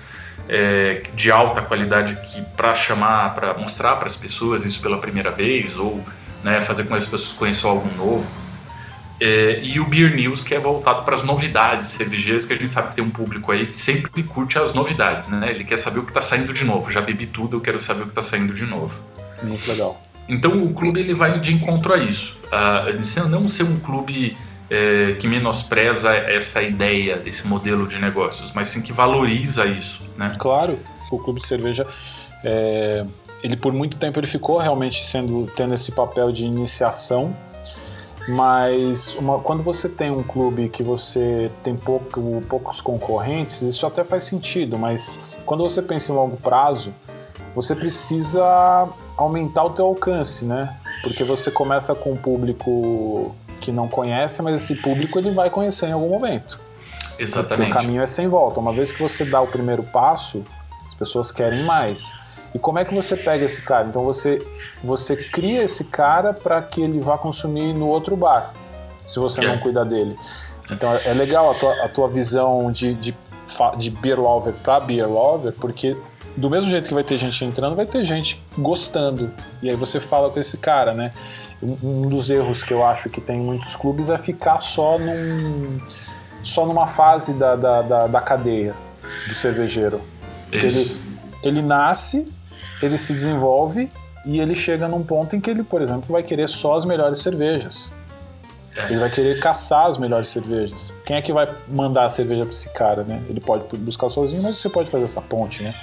é, de alta qualidade, que para chamar, para mostrar para as pessoas isso pela primeira vez, ou né, fazer com que as pessoas conheçam algo novo. É, e o Beer News, que é voltado para as novidades cervejeiras, que a gente sabe que tem um público aí que sempre curte as novidades, né? Ele quer saber o que está saindo de novo. Já bebi tudo, eu quero saber o que está saindo de novo. Muito legal. Então o clube ele vai de encontro a isso. Uh, não ser um clube é, que menospreza essa ideia, desse modelo de negócios, mas sim que valoriza isso, né? Claro, o clube de cerveja é, ele por muito tempo ele ficou realmente sendo tendo esse papel de iniciação mas uma, quando você tem um clube que você tem pouco, poucos concorrentes, isso até faz sentido, mas quando você pensa em longo prazo, você precisa aumentar o teu alcance, né? Porque você começa com um público que não conhece, mas esse público ele vai conhecer em algum momento. Exatamente. Porque o caminho é sem volta. Uma vez que você dá o primeiro passo, as pessoas querem mais. E como é que você pega esse cara? Então você, você cria esse cara para que ele vá consumir no outro bar, se você não cuidar dele. Então é legal a tua, a tua visão de, de, de beer lover para beer lover, porque do mesmo jeito que vai ter gente entrando, vai ter gente gostando. E aí você fala com esse cara, né? Um dos erros que eu acho que tem em muitos clubes é ficar só num só numa fase da, da, da, da cadeia do cervejeiro. Ele, ele nasce, ele se desenvolve e ele chega num ponto em que ele, por exemplo, vai querer só as melhores cervejas. É. Ele vai querer caçar as melhores cervejas. Quem é que vai mandar a cerveja para esse cara, né? Ele pode buscar sozinho, mas você pode fazer essa ponte, né?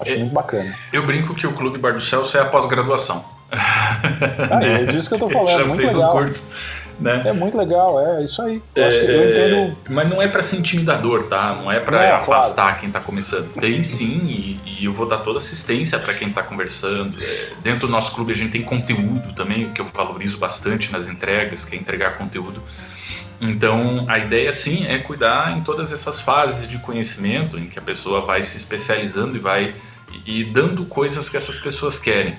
Acho é, muito bacana. Eu brinco que o Clube Bar do Celso é a pós-graduação. Ah, é disso que eu tô falando, é muito legal. Um curso né? É muito legal, é isso aí. Eu, é, eu entendo. Mas não é para ser intimidador, tá? Não é para é, afastar claro. quem tá começando. Tem sim, e, e, eu vou dar toda assistência para quem tá conversando. É, dentro do nosso clube a gente tem conteúdo também, que eu valorizo bastante nas entregas, que é entregar conteúdo. Então, a ideia sim é cuidar em todas essas fases de conhecimento em que a pessoa vai se especializando e vai e, e dando coisas que essas pessoas querem.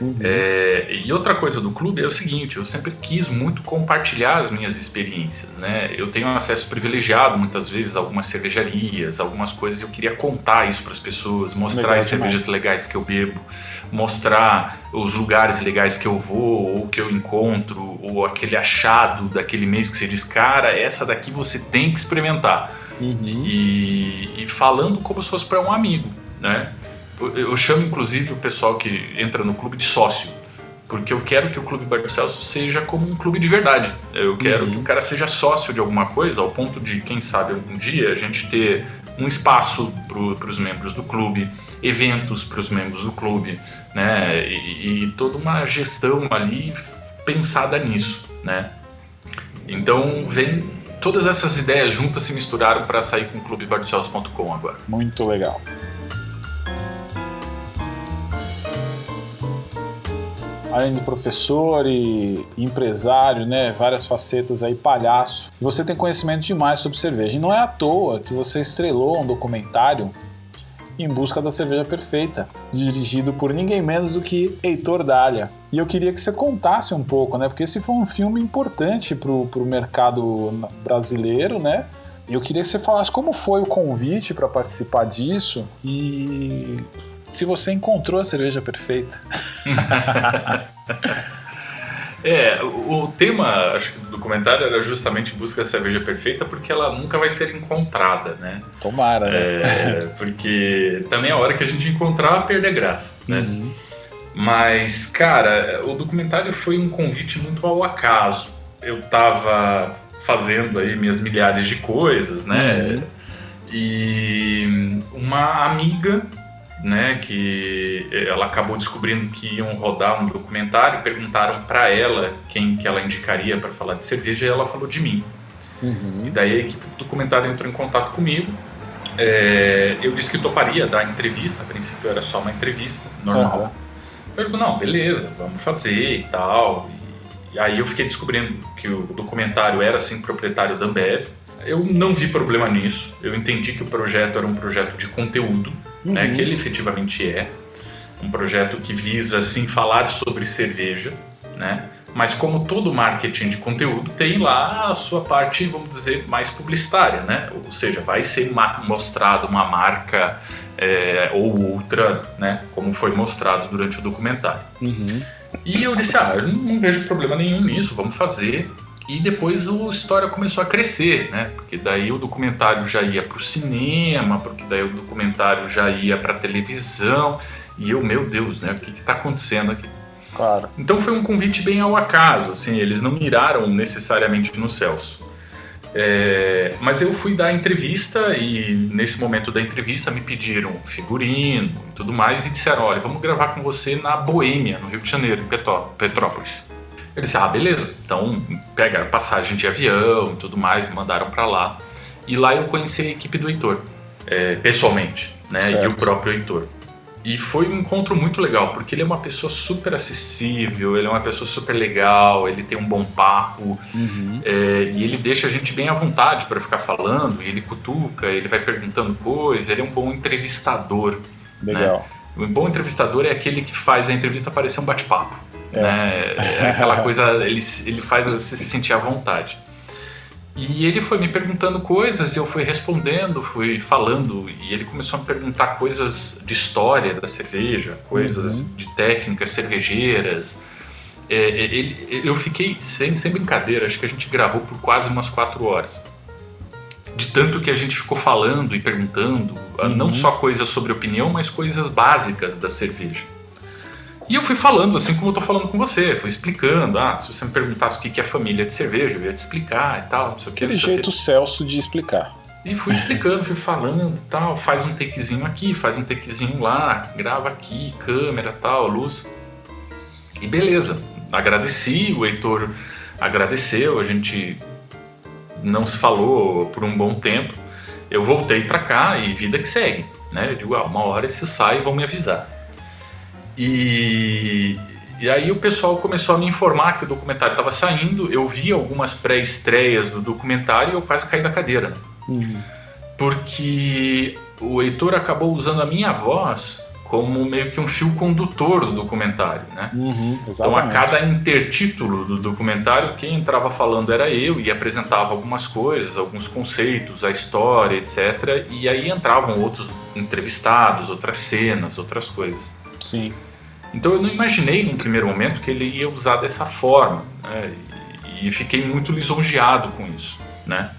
Uhum. É, e outra coisa do clube é o seguinte: eu sempre quis muito compartilhar as minhas experiências. Né? Eu tenho acesso privilegiado muitas vezes a algumas cervejarias, algumas coisas. Eu queria contar isso para as pessoas, mostrar Legal, as cervejas demais. legais que eu bebo, mostrar os lugares legais que eu vou ou que eu encontro, ou aquele achado daquele mês que você diz, cara, essa daqui você tem que experimentar. Uhum. E, e falando como se fosse para um amigo, né? Eu chamo inclusive o pessoal que entra no clube de sócio, porque eu quero que o Clube Bar Celso seja como um clube de verdade. Eu quero uhum. que o cara seja sócio de alguma coisa, ao ponto de, quem sabe, algum dia a gente ter um espaço para os membros do clube, eventos para os membros do clube, né? E, e, toda uma gestão ali pensada nisso, né? Então vem todas essas ideias juntas se misturaram para sair com o clubebardocelso.com agora. Muito legal. Além de professor e empresário, né, várias facetas aí, palhaço. Você tem conhecimento demais sobre cerveja. E não é à toa que você estrelou um documentário em busca da cerveja perfeita, dirigido por ninguém menos do que Heitor Dália. E eu queria que você contasse um pouco, né? Porque esse foi um filme importante para o mercado brasileiro, né? Eu queria que você falasse como foi o convite para participar disso e se você encontrou a cerveja perfeita. É, o tema, acho que do documentário era justamente busca da cerveja perfeita, porque ela nunca vai ser encontrada, né? Tomara, né? É, porque também é a hora que a gente encontrar, perder graça, né? Uhum. Mas, cara, o documentário foi um convite muito ao acaso. Eu tava fazendo aí minhas milhares de coisas, né? Uhum. E uma amiga né, que ela acabou descobrindo que iam rodar um documentário, perguntaram para ela quem que ela indicaria para falar de cerveja e ela falou de mim. Uhum. E daí a equipe do documentário entrou em contato comigo. É, eu disse que toparia dar entrevista, a princípio era só uma entrevista normal. Uhum. Eu digo, não, beleza, vamos fazer e tal. E, e aí eu fiquei descobrindo que o documentário era sim proprietário da Ambev. Eu não vi problema nisso. Eu entendi que o projeto era um projeto de conteúdo, Uhum. né, que ele efetivamente é. Um projeto que visa, sim, falar sobre cerveja, né? Mas como todo marketing de conteúdo tem lá a sua parte, vamos dizer, mais publicitária, né? Ou seja, vai ser mostrado uma marca é, ou outra, né? Como foi mostrado durante o documentário. Uhum. E eu disse, ah, eu não vejo problema nenhum nisso, vamos fazer. E depois a história começou a crescer, né? Porque daí o documentário já ia para o cinema, porque daí o documentário já ia para televisão. E eu, meu Deus, né? O que está acontecendo aqui? Claro. Então foi um convite bem ao acaso, assim, eles não miraram necessariamente no Celso. É, mas eu fui dar entrevista e nesse momento da entrevista me pediram figurino e tudo mais e disseram, olha, vamos gravar com você na Boêmia, no Rio de Janeiro, em Petrópolis. Eu disse, ah, beleza. Então pegaram passagem de avião e tudo mais, me mandaram para lá. E lá eu conheci a equipe do Heitor, é, pessoalmente, né? E Certo. o próprio Heitor. E foi um encontro muito legal, porque ele é uma pessoa super acessível, ele é uma pessoa super legal, ele tem um bom papo, Uhum. é, e ele deixa a gente bem à vontade para ficar falando, e ele cutuca, ele vai perguntando coisas, ele é um bom entrevistador. Legal. Um bom entrevistador é aquele que faz a entrevista parecer um bate-papo. É. Né? É aquela coisa, ele, ele faz você se sentir à vontade. E ele foi me perguntando coisas, e eu fui respondendo, fui falando, e ele começou a me perguntar coisas de história da cerveja, coisas Uhum. de técnicas cervejeiras. É, é, ele, eu fiquei, sem, sem brincadeira, acho que a gente gravou por quase umas quatro horas. De tanto que a gente ficou falando e perguntando, ah, não Uhum. só coisas sobre opinião, mas coisas básicas da cerveja. E eu fui falando, assim como eu tô falando com você, fui explicando. Ah, se você me perguntasse o que que é família de cerveja, eu ia te explicar e tal, não sei o que. Aquele não jeito Celso de explicar. E fui explicando, fui falando e tal. Faz um takezinho aqui, faz um takezinho lá, grava aqui, câmera tal, luz. E beleza. Agradeci, o Heitor agradeceu, a gente não se falou por um bom tempo. Eu voltei pra cá e vida que segue, né? Eu digo, ah, uma hora esse sai, vão me avisar. E, e aí o pessoal começou a me informar que o documentário estava saindo. Eu vi algumas pré-estreias do documentário e eu quase caí da cadeira. Uhum. Porque o Heitor acabou usando a minha voz como meio que um fio condutor do documentário, né? Uhum. Então, a cada intertítulo do documentário, quem entrava falando era eu e apresentava algumas coisas, alguns conceitos, a história, etc. E aí entravam outros entrevistados, outras cenas, outras coisas. Sim. Então, eu não imaginei num primeiro momento que ele ia usar dessa forma, né? E, e fiquei muito lisonjeado com isso, né?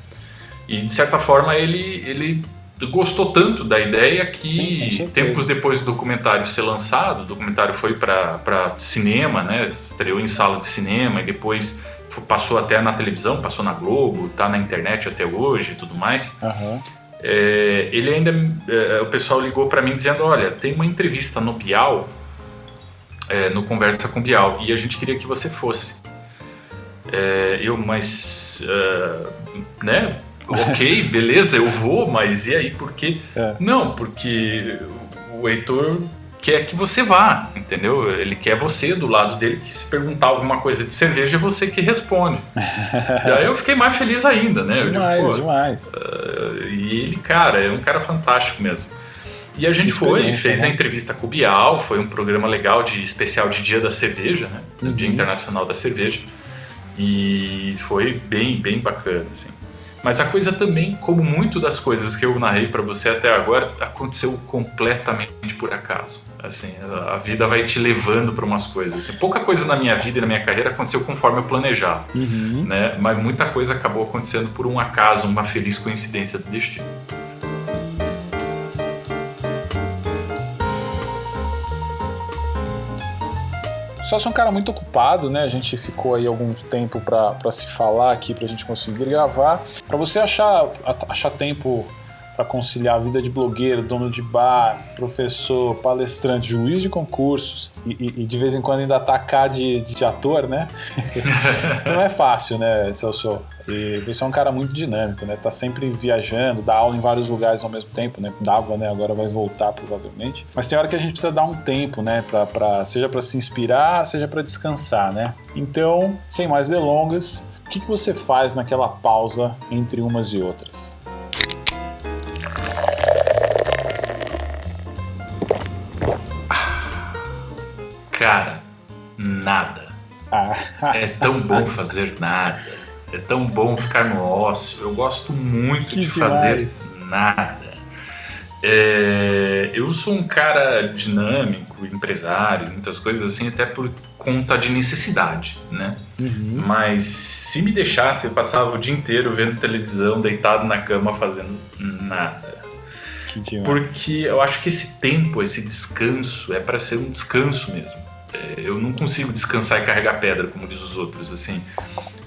E de certa forma ele, ele gostou tanto da ideia que Sim, tempos depois do documentário ser lançado, o documentário foi para cinema, né? Estreou em sala de cinema e depois passou até na televisão, passou na Globo, tá na internet até hoje e tudo mais. Aham. É, ele ainda, é, o pessoal ligou para mim dizendo, olha, tem uma entrevista no Bial, é, no Conversa com Bial, e a gente queria que você fosse. É, eu, mas, é, né? Ok, beleza, eu vou, mas e aí, por quê? É. Não, porque o Heitor quer que você vá, entendeu? Ele quer você do lado dele, que se perguntar alguma coisa de cerveja, é você que responde. e aí eu fiquei mais feliz ainda, né? Demais, digo, demais. Uh, e ele, cara, é um cara fantástico mesmo. E a gente foi, fez né? a entrevista com o Bial, foi um programa legal de especial de Dia da Cerveja, né? Uhum. Dia Internacional da Cerveja. E foi bem, bem bacana, assim. Mas a coisa também, como muito das coisas que eu narrei para você até agora, aconteceu completamente por acaso. Assim, a vida vai te levando para umas coisas. Assim, pouca coisa na minha vida e na minha carreira aconteceu conforme eu planejava, uhum. né? Mas muita coisa acabou acontecendo por um acaso, uma feliz coincidência do destino. Só sou um cara muito ocupado, né? A gente ficou aí algum tempo para se falar aqui, para a gente conseguir gravar. Para você achar, achar tempo para conciliar a vida de blogueiro, dono de bar, professor, palestrante, juiz de concursos e, e, e de vez em quando ainda atacar de, de ator, né? Não é fácil, né, Celso? E você é um cara muito dinâmico, né? Tá sempre viajando, dá aula em vários lugares ao mesmo tempo, né? Dava, né? Agora vai voltar provavelmente. Mas tem hora que a gente precisa dar um tempo, né? Pra, pra, seja para se inspirar, seja para descansar, né? Então, sem mais delongas, o que, que você faz naquela pausa entre umas e outras? Cara, nada. Ah. é tão bom fazer nada. É tão bom ficar no ócio. Eu gosto muito que de demais. fazer nada. É, eu sou um cara dinâmico, empresário, muitas coisas assim, até por conta de necessidade, né? Uhum. Mas se me deixasse, eu passava o dia inteiro vendo televisão, deitado na cama, fazendo nada. Porque eu acho que esse tempo, esse descanso, é para ser um descanso mesmo. É, eu não consigo descansar e carregar pedra, como diz os outros, assim,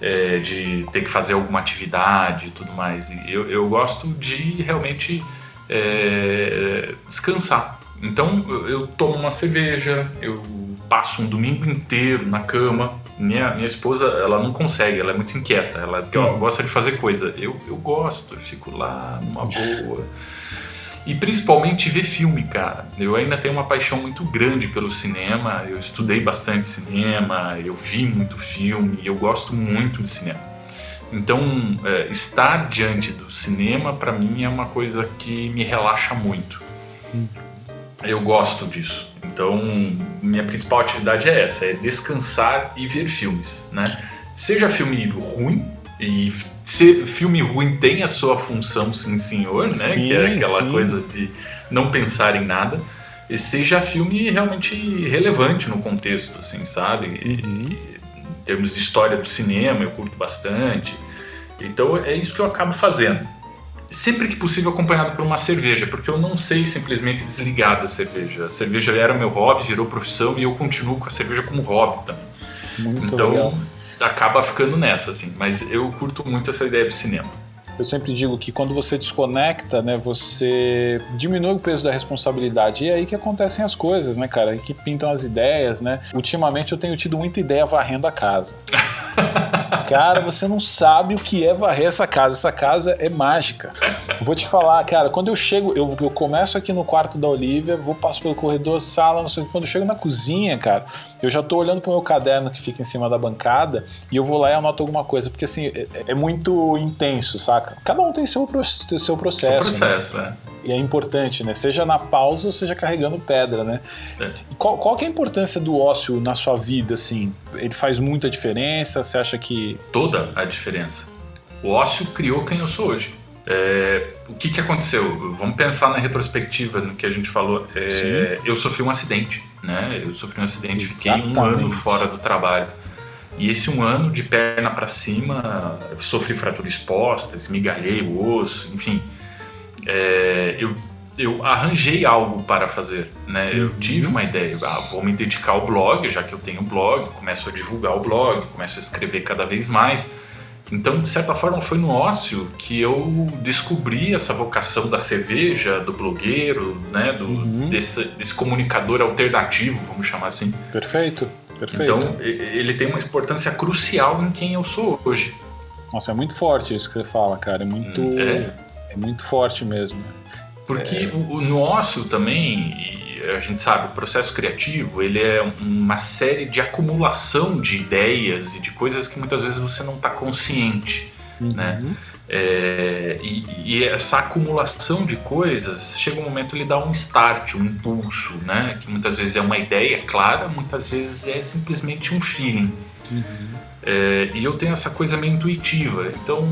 é, de ter que fazer alguma atividade e tudo mais. Eu, eu gosto de realmente é, descansar. Então eu, tomo uma cerveja, eu passo um domingo inteiro na cama. Minha, minha esposa, ela não consegue, ela é muito inquieta, ela hum. gosta de fazer coisa. Eu, eu gosto, eu fico lá numa boa. E principalmente ver filme, cara. Eu ainda tenho uma paixão muito grande pelo cinema. Eu estudei bastante cinema, eu vi muito filme, eu gosto muito de cinema. Então, é, estar diante do cinema, para mim, é uma coisa que me relaxa muito. Eu gosto disso. Então, minha principal atividade é essa: é descansar e ver filmes, né? Seja filme ruim, e ser filme ruim tem a sua função, sim, senhor, né? Sim, que é aquela sim. coisa de não pensar em nada. E seja filme realmente relevante no contexto, assim, sabe? Uhum. E, em termos de história do cinema, eu curto bastante. Então é isso que eu acabo fazendo. Sempre que possível acompanhado por uma cerveja, porque eu não sei simplesmente desligar da cerveja. A cerveja era meu hobby, virou profissão e eu continuo com a cerveja como hobby também. Muito então, legal acaba ficando nessa, assim. Mas eu curto muito essa ideia do cinema. Eu sempre digo que quando você desconecta, né, você diminui o peso da responsabilidade. E é aí que acontecem as coisas, né, cara? Aí que pintam as ideias, né? Ultimamente eu tenho tido muita ideia varrendo a casa. Cara, você não sabe o que é varrer essa casa. Essa casa é mágica. Vou te falar, cara, quando eu chego, eu, eu começo aqui no quarto da Olivia, vou passo pelo corredor, sala, não sei o que. Quando eu chego na cozinha, cara, eu já tô olhando pro meu caderno que fica em cima da bancada e eu vou lá e anoto alguma coisa, porque assim, é, é muito intenso, saca? Cada um tem seu, seu processo. O processo, né? é. E é importante, né? Seja na pausa ou seja carregando pedra, né? É. Qual, qual que é a importância do ócio na sua vida, assim? Ele faz muita diferença? Você acha que... Toda a diferença. O ócio criou quem eu sou hoje. É, o que, que aconteceu? Vamos pensar na retrospectiva no que a gente falou. É, eu sofri um acidente, né? Eu sofri um acidente, Exatamente. fiquei um ano fora do trabalho. E esse um ano de perna para cima, sofri fratura exposta, esmigalhei o osso, enfim é, eu, eu arranjei algo para fazer, né? Eu uhum. tive uma ideia, ah, vou me dedicar ao blog, já que eu tenho blog, começo a divulgar o blog, começo a escrever cada vez mais. Então, de certa forma, foi no ócio que eu descobri essa vocação da cerveja, do blogueiro, né? Do, uhum. desse, desse comunicador alternativo, vamos chamar assim. Perfeito, perfeito. Então, ele tem uma importância crucial em quem eu sou hoje. Nossa, é muito forte isso que você fala, cara. É muito. É. É muito forte mesmo. Porque é... o, o nosso também, a gente sabe, o processo criativo ele é uma série de acumulação de ideias e de coisas que muitas vezes você não está consciente, uhum. né? É, e, e, essa acumulação de coisas chega um momento ele dá um start, um impulso, né? Que muitas vezes é uma ideia clara, muitas vezes é simplesmente um feeling. Uhum. É, e eu tenho essa coisa meio intuitiva, então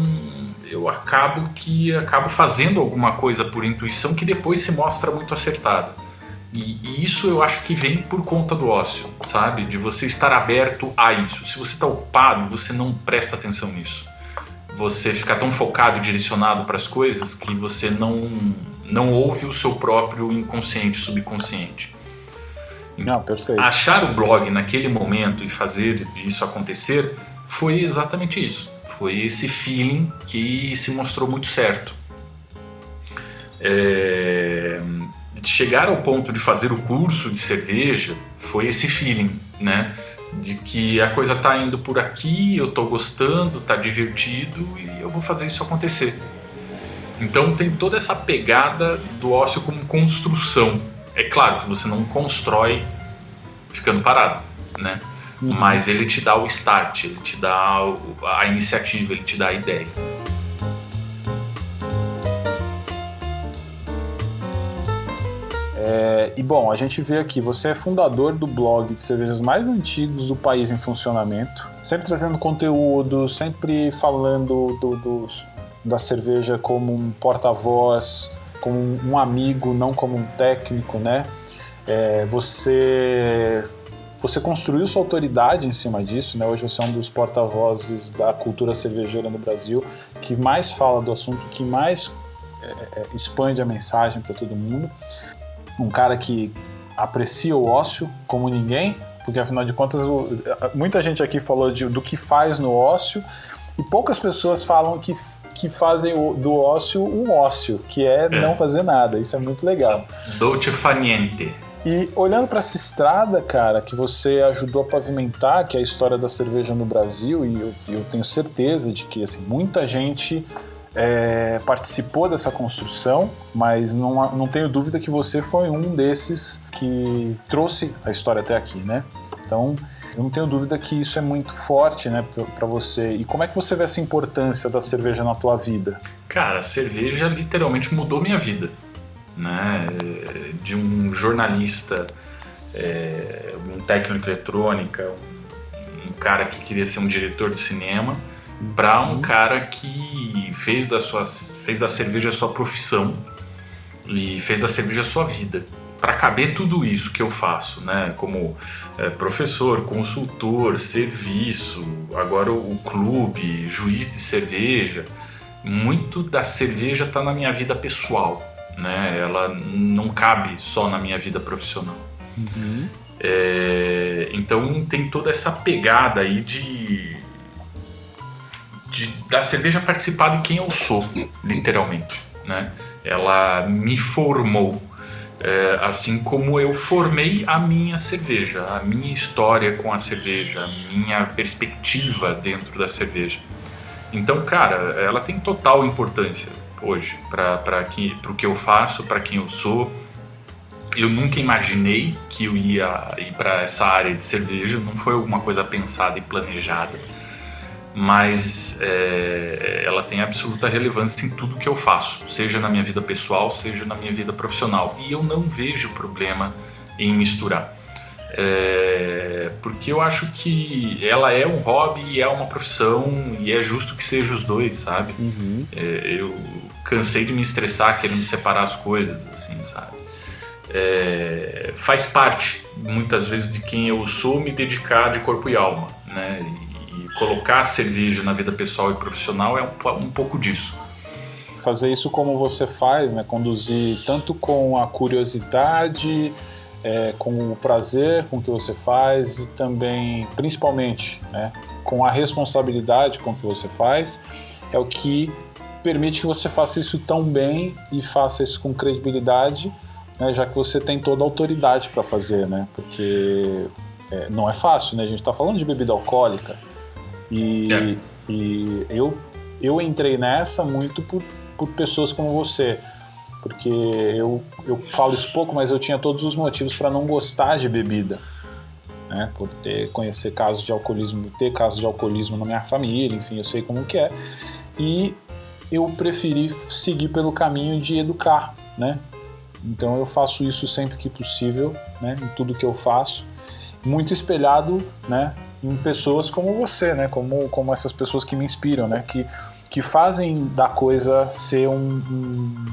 eu acabo que acabo fazendo alguma coisa por intuição que depois se mostra muito acertada. E, e, isso eu acho que vem por conta do ócio, sabe? De você estar aberto a isso. Se você está ocupado, você não presta atenção nisso. Você fica tão focado e direcionado para as coisas que você não, não ouve o seu próprio inconsciente, subconsciente. Não, perfeito. Achar o blog naquele momento e fazer isso acontecer foi exatamente isso foi esse feeling que se mostrou muito certo. É, chegar ao ponto de fazer o curso de cerveja foi esse feeling, né? De que a coisa tá indo por aqui, eu tô gostando, tá divertido e eu vou fazer isso acontecer. Então tem toda essa pegada do ócio como construção. É claro que você não constrói ficando parado, né? Uhum. Mas ele te dá o start, ele te dá a iniciativa, ele te dá a ideia. É, e bom, a gente vê aqui, você é fundador do blog de cervejas mais antigos do país em funcionamento, sempre trazendo conteúdo, sempre falando do, do, da cerveja como um porta-voz, como um amigo, não como um técnico, né? É, você você construiu sua autoridade em cima disso, né? Hoje você é um dos porta-vozes da cultura cervejeira no Brasil, que mais fala do assunto, que mais é, é, expande a mensagem para todo mundo. Um cara que aprecia o ócio como ninguém, porque afinal de contas muita gente aqui falou de, do que faz no ócio e poucas pessoas falam que, que fazem do ócio um ócio, que é, é, não fazer nada. Isso é muito legal. Dolce faniente. E olhando para essa estrada, cara, que você ajudou a pavimentar, que é a história da cerveja no Brasil, e eu, eu tenho certeza de que assim, muita gente é, participou dessa construção, mas não, não tenho dúvida que você foi um desses que trouxe a história até aqui, né? Então, eu não tenho dúvida que isso é muito forte, né, para você. E como é que você vê essa importância da cerveja na tua vida? Cara, a cerveja literalmente mudou minha vida né, de um jornalista, é, um técnico eletrônica, um, um, cara que queria ser um diretor de cinema, para um uhum. cara que fez da, sua, fez da cerveja sua profissão e fez da cerveja sua vida. Para caber tudo isso que eu faço, né, como é, professor, consultor, serviço, agora o, o clube, juiz de cerveja, muito da cerveja está na minha vida pessoal né? Ela não cabe só na minha vida profissional. Uhum. É, então tem toda essa pegada aí de, de da cerveja participar de quem eu sou, literalmente, né? Ela me formou, é, assim como eu formei a minha cerveja, a minha história com a cerveja, a minha perspectiva dentro da cerveja. Então, cara, ela tem total importância hoje para o que eu faço, para quem eu sou. Eu nunca imaginei que eu ia ir para essa área de cerveja, não foi alguma coisa pensada e planejada, mas é, ela tem absoluta relevância em tudo que eu faço, seja na minha vida pessoal, seja na minha vida profissional. E eu não vejo problema em misturar. É, porque eu acho que ela é um hobby e é uma profissão e é justo que seja os dois, sabe? Uhum. É, eu cansei de me estressar querendo separar as coisas, assim, sabe? É, faz parte, muitas vezes, de quem eu sou me dedicar de corpo e alma, né? E, colocar a cerveja na vida pessoal e profissional é um, um pouco disso fazer isso como você faz, né? Conduzir tanto com a curiosidade, é, com o prazer com que você faz e também, principalmente, né, com a responsabilidade com que você faz, é o que permite que você faça isso tão bem e faça isso com credibilidade, né, já que você tem toda a autoridade para fazer, né? Porque é, não é fácil, né? A gente está falando de bebida alcoólica e, é. e eu, eu entrei nessa muito por, por pessoas como você porque eu, eu falo isso pouco, mas eu tinha todos os motivos para não gostar de bebida. Né, por ter conhecer casos de alcoolismo, ter casos de alcoolismo na minha família, enfim, eu sei como que é. E eu preferi seguir pelo caminho de educar, né? Então eu faço isso sempre que possível, né, em tudo que eu faço, muito espelhado, né, em pessoas como você, né, como como essas pessoas que me inspiram, né, que que fazem da coisa ser um, um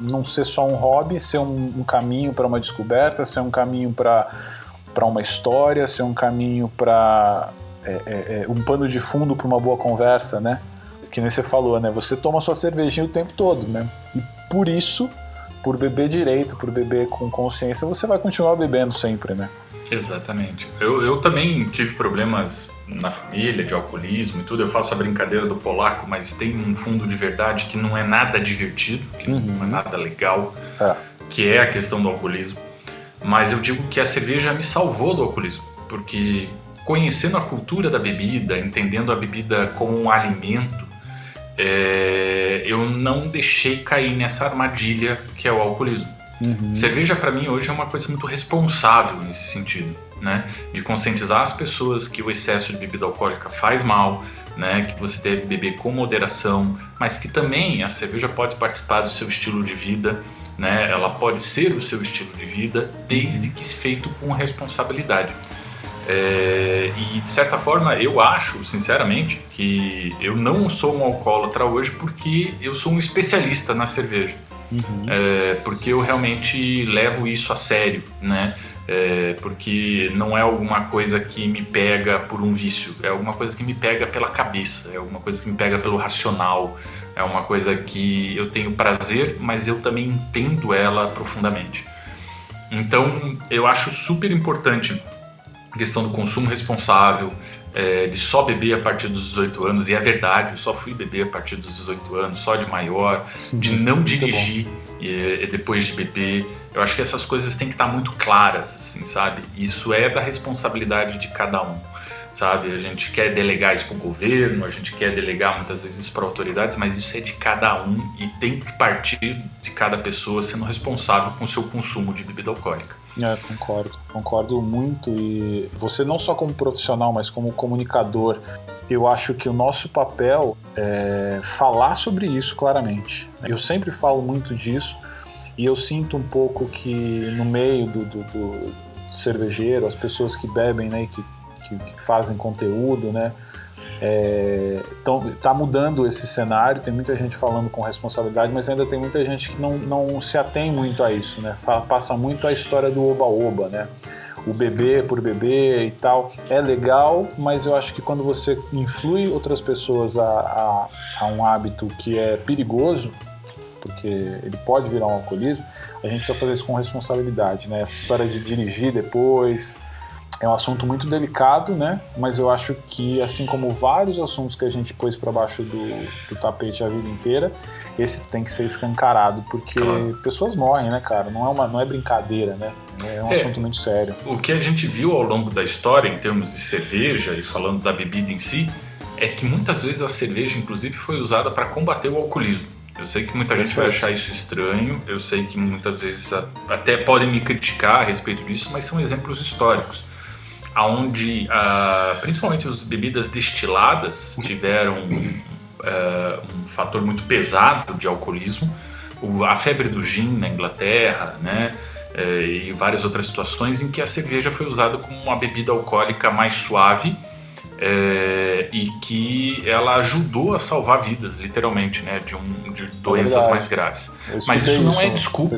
não ser só um hobby, ser um, um caminho para uma descoberta, ser um caminho para para uma história, ser um caminho para é, é, é, um pano de fundo para uma boa conversa, né? Que nem você falou, né? Você toma sua cervejinha o tempo todo, né? E por isso, por beber direito, por beber com consciência, você vai continuar bebendo sempre, né? Exatamente. Eu, eu também tive problemas na família de alcoolismo e tudo. Eu faço a brincadeira do polaco, mas tem um fundo de verdade que não é nada divertido, que uhum. não é nada legal, é. que é a questão do alcoolismo. Mas eu digo que a cerveja me salvou do alcoolismo, porque conhecendo a cultura da bebida, entendendo a bebida como um alimento, é, eu não deixei cair nessa armadilha que é o alcoolismo. Uhum. Cerveja para mim hoje é uma coisa muito responsável nesse sentido, né? De conscientizar as pessoas que o excesso de bebida alcoólica faz mal, né? Que você deve beber com moderação, mas que também a cerveja pode participar do seu estilo de vida, né? Ela pode ser o seu estilo de vida desde que feito com responsabilidade. É, e de certa forma eu acho, sinceramente, que eu não sou um alcoólatra hoje porque eu sou um especialista na cerveja. Uhum. É, porque eu realmente levo isso a sério, né? É, porque não é alguma coisa que me pega por um vício, é alguma coisa que me pega pela cabeça, é alguma coisa que me pega pelo racional, é uma coisa que eu tenho prazer, mas eu também entendo ela profundamente. Então eu acho super importante a questão do consumo responsável, é, de só beber a partir dos 18 anos, e é verdade, eu só fui beber a partir dos 18 anos, só de maior, de não dirigir e, depois de beber. Eu acho que essas coisas têm que estar muito claras, assim, sabe? Isso é da responsabilidade de cada um, sabe? A gente quer delegar isso para o governo, a gente quer delegar muitas vezes para autoridades, mas isso é de cada um e tem que partir de cada pessoa sendo responsável com o seu consumo de bebida alcoólica. É, concordo, concordo muito. E você não só como profissional, mas como comunicador, eu acho que o nosso papel é falar sobre isso claramente. Eu sempre falo muito disso e eu sinto um pouco que no meio do, do, do cervejeiro, as pessoas que bebem, né, que, que, que fazem conteúdo, né, é, então, tá mudando esse cenário, tem muita gente falando com responsabilidade, mas ainda tem muita gente que não, não se atém muito a isso, né? Passa muito a história do oba-oba, né? O bebê por bebê e tal. É legal, mas eu acho que quando você influi outras pessoas a, a, a um hábito que é perigoso, porque ele pode virar um alcoolismo, a gente precisa fazer isso com responsabilidade, né? Essa história de dirigir depois, é um assunto muito delicado, né? Mas eu acho que, assim como vários assuntos que a gente pôs para baixo do, do, tapete a vida inteira, esse tem que ser escancarado, porque claro. pessoas morrem, né, cara? Não é, uma, não é brincadeira, né? É um é, assunto muito sério. O que a gente viu ao longo da história, em termos de cerveja e falando da bebida em si, é que muitas vezes a cerveja, inclusive, foi usada para combater o alcoolismo. Eu sei que muita gente vai achar isso estranho, eu sei que muitas vezes até podem me criticar a respeito disso, mas são exemplos históricos onde uh, ah, principalmente as bebidas destiladas tiveram uh, um fator muito pesado de alcoolismo. O, a febre do gin na Inglaterra, né? Uh, e várias outras situações em que a cerveja foi usada como uma bebida alcoólica mais suave é, e que ela ajudou a salvar vidas, literalmente, né, de, um, de doenças mais graves. Mas isso não é desculpa.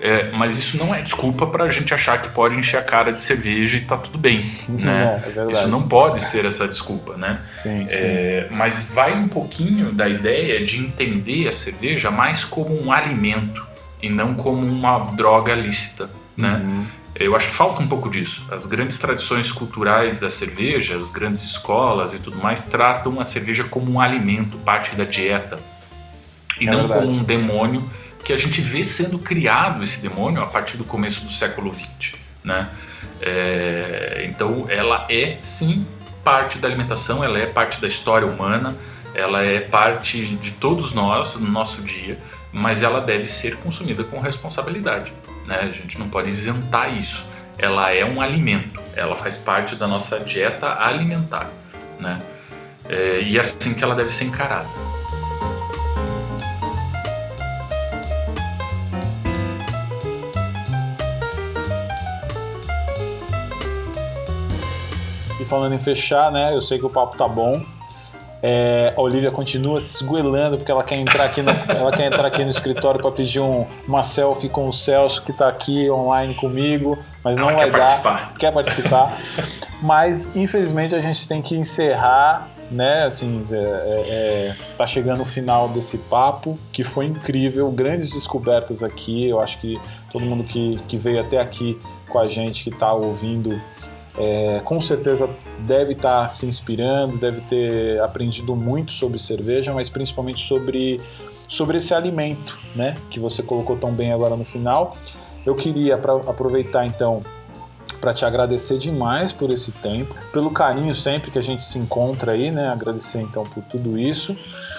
É, mas isso não é desculpa para a gente achar que pode encher a cara de cerveja e tá tudo bem, né? É, é isso não pode ser essa desculpa, né? Sim, é, sim. Mas vai um pouquinho da ideia de entender a cerveja mais como um alimento e não como uma droga lícita, né? Uhum. Eu acho que falta um pouco disso. As grandes tradições culturais da cerveja, as grandes escolas e tudo mais tratam a cerveja como um alimento, parte da dieta, e é não verdade. como um demônio que a gente vê sendo criado esse demônio a partir do começo do século XX, né? É, então ela é sim parte da alimentação, ela é parte da história humana, ela é parte de todos nós no nosso dia, mas ela deve ser consumida com responsabilidade. Né? A gente não pode isentar isso. Ela é um alimento, ela faz parte da nossa dieta alimentar. Né? É, e é assim que ela deve ser encarada. Falando em fechar, né? Eu sei que o papo tá bom. É, a Olivia continua se esgoelando porque ela quer entrar aqui no, ela quer entrar aqui no escritório para pedir um, uma selfie com o Celso que está aqui online comigo, mas não ela vai quer dar. Participar. Quer participar. mas infelizmente a gente tem que encerrar, né? Assim, é, é, tá chegando o final desse papo que foi incrível, grandes descobertas aqui. Eu acho que todo mundo que, que veio até aqui com a gente, que está ouvindo é, com certeza deve estar tá se inspirando, deve ter aprendido muito sobre cerveja, mas principalmente sobre, sobre esse alimento, né, que você colocou tão bem agora no final. Eu queria pra, aproveitar então para te agradecer demais por esse tempo, pelo carinho sempre que a gente se encontra aí, né? Agradecer então por tudo isso.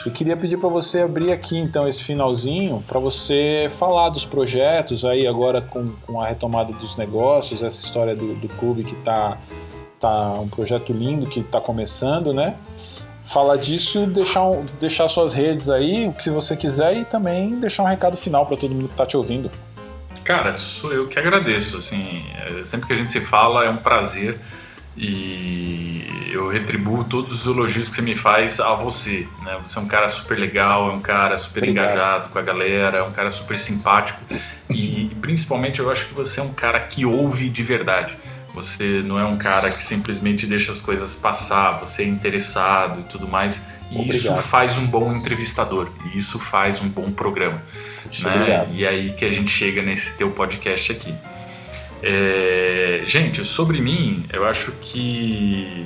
E queria pedir para você abrir aqui então esse finalzinho para você falar dos projetos aí agora com, com a retomada dos negócios, essa história do, do clube que tá, tá um projeto lindo que está começando, né? Falar disso, deixar, um, deixar suas redes aí, se você quiser, e também deixar um recado final para todo mundo que está te ouvindo. Cara, sou eu que agradeço. Assim, é, sempre que a gente se fala é um prazer e eu retribuo todos os elogios que você me faz a você. Né? Você é um cara super legal, é um cara super Obrigado. engajado com a galera, é um cara super simpático e principalmente eu acho que você é um cara que ouve de verdade. Você não é um cara que simplesmente deixa as coisas passar, você é interessado e tudo mais. E Obrigado. isso faz um bom entrevistador, e isso faz um bom programa. Né? E aí que a gente chega nesse teu podcast aqui. É, gente, sobre mim, eu acho que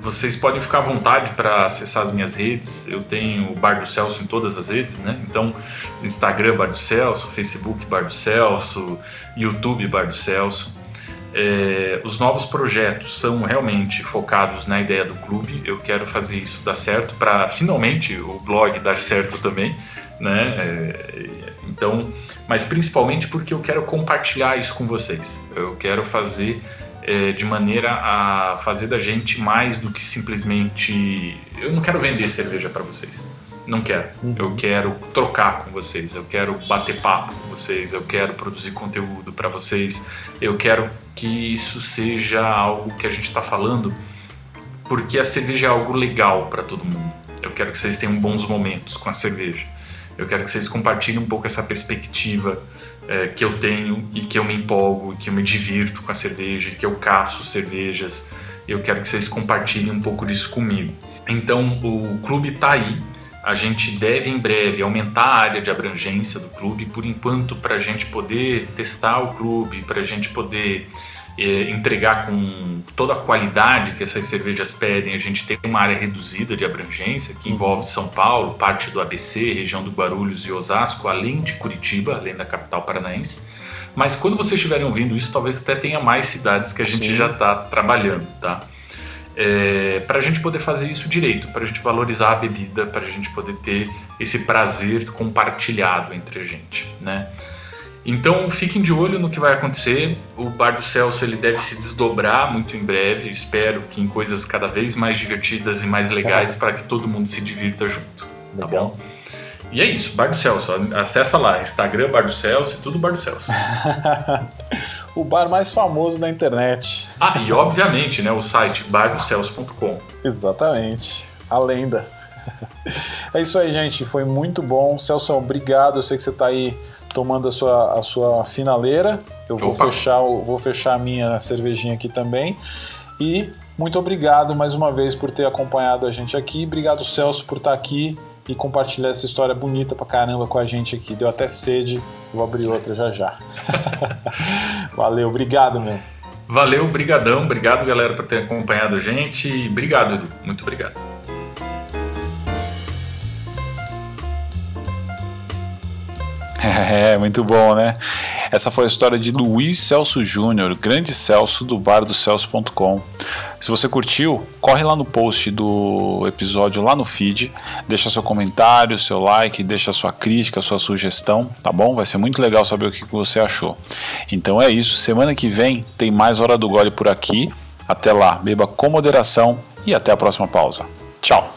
vocês podem ficar à vontade para acessar as minhas redes. Eu tenho o Bar do Celso em todas as redes, né? Então, Instagram Bar do Celso, Facebook Bar do Celso, YouTube Bar do Celso. É, os novos projetos são realmente focados na ideia do clube. Eu quero fazer isso dar certo para finalmente o blog dar certo também, né? É, então, mas principalmente porque eu quero compartilhar isso com vocês. Eu quero fazer é, de maneira a fazer da gente mais do que simplesmente. Eu não quero vender cerveja para vocês. Não quero. Uhum. Eu quero trocar com vocês. Eu quero bater papo com vocês. Eu quero produzir conteúdo para vocês. Eu quero que isso seja algo que a gente está falando, porque a cerveja é algo legal para todo mundo. Eu quero que vocês tenham bons momentos com a cerveja. Eu quero que vocês compartilhem um pouco essa perspectiva é, que eu tenho e que eu me empolgo, que eu me divirto com a cerveja, que eu caço cervejas. Eu quero que vocês compartilhem um pouco disso comigo. Então, o clube está aí. A gente deve em breve aumentar a área de abrangência do clube, por enquanto, para a gente poder testar o clube, para a gente poder é, entregar com toda a qualidade que essas cervejas pedem, a gente tem uma área reduzida de abrangência que envolve São Paulo, parte do ABC, região do Guarulhos e Osasco, além de Curitiba, além da capital paranaense. Mas quando vocês estiverem ouvindo isso, talvez até tenha mais cidades que a gente Sim. já está trabalhando, tá? É, para a gente poder fazer isso direito, para a gente valorizar a bebida, para a gente poder ter esse prazer compartilhado entre a gente, né? Então fiquem de olho no que vai acontecer. O Bar do Celso ele deve se desdobrar muito em breve. Espero que em coisas cada vez mais divertidas e mais legais para que todo mundo se divirta junto. Tá Legal. bom? E é isso, Bar do Celso. Acessa lá, Instagram Bar do Celso e tudo Bar do Celso. o bar mais famoso da internet. Ah, e obviamente, né, o site bardocelso.com. Exatamente. A lenda. É isso aí, gente. Foi muito bom. Celso, obrigado. Eu sei que você está aí tomando a sua, a sua finaleira. Eu vou fechar, vou fechar a minha cervejinha aqui também. E muito obrigado mais uma vez por ter acompanhado a gente aqui. Obrigado, Celso, por estar aqui e compartilhar essa história bonita pra caramba com a gente aqui. Deu até sede. Vou abrir outra já já. Valeu, obrigado, meu. Valeu, brigadão. Obrigado, galera, por ter acompanhado a gente. Obrigado, Edu. Muito obrigado. É, muito bom, né? Essa foi a história de Luiz Celso Júnior, grande Celso do bar do Celso.com. Se você curtiu, corre lá no post do episódio lá no feed, deixa seu comentário, seu like, deixa sua crítica, sua sugestão, tá bom? Vai ser muito legal saber o que você achou. Então é isso, semana que vem tem mais Hora do Gole por aqui. Até lá, beba com moderação e até a próxima pausa. Tchau!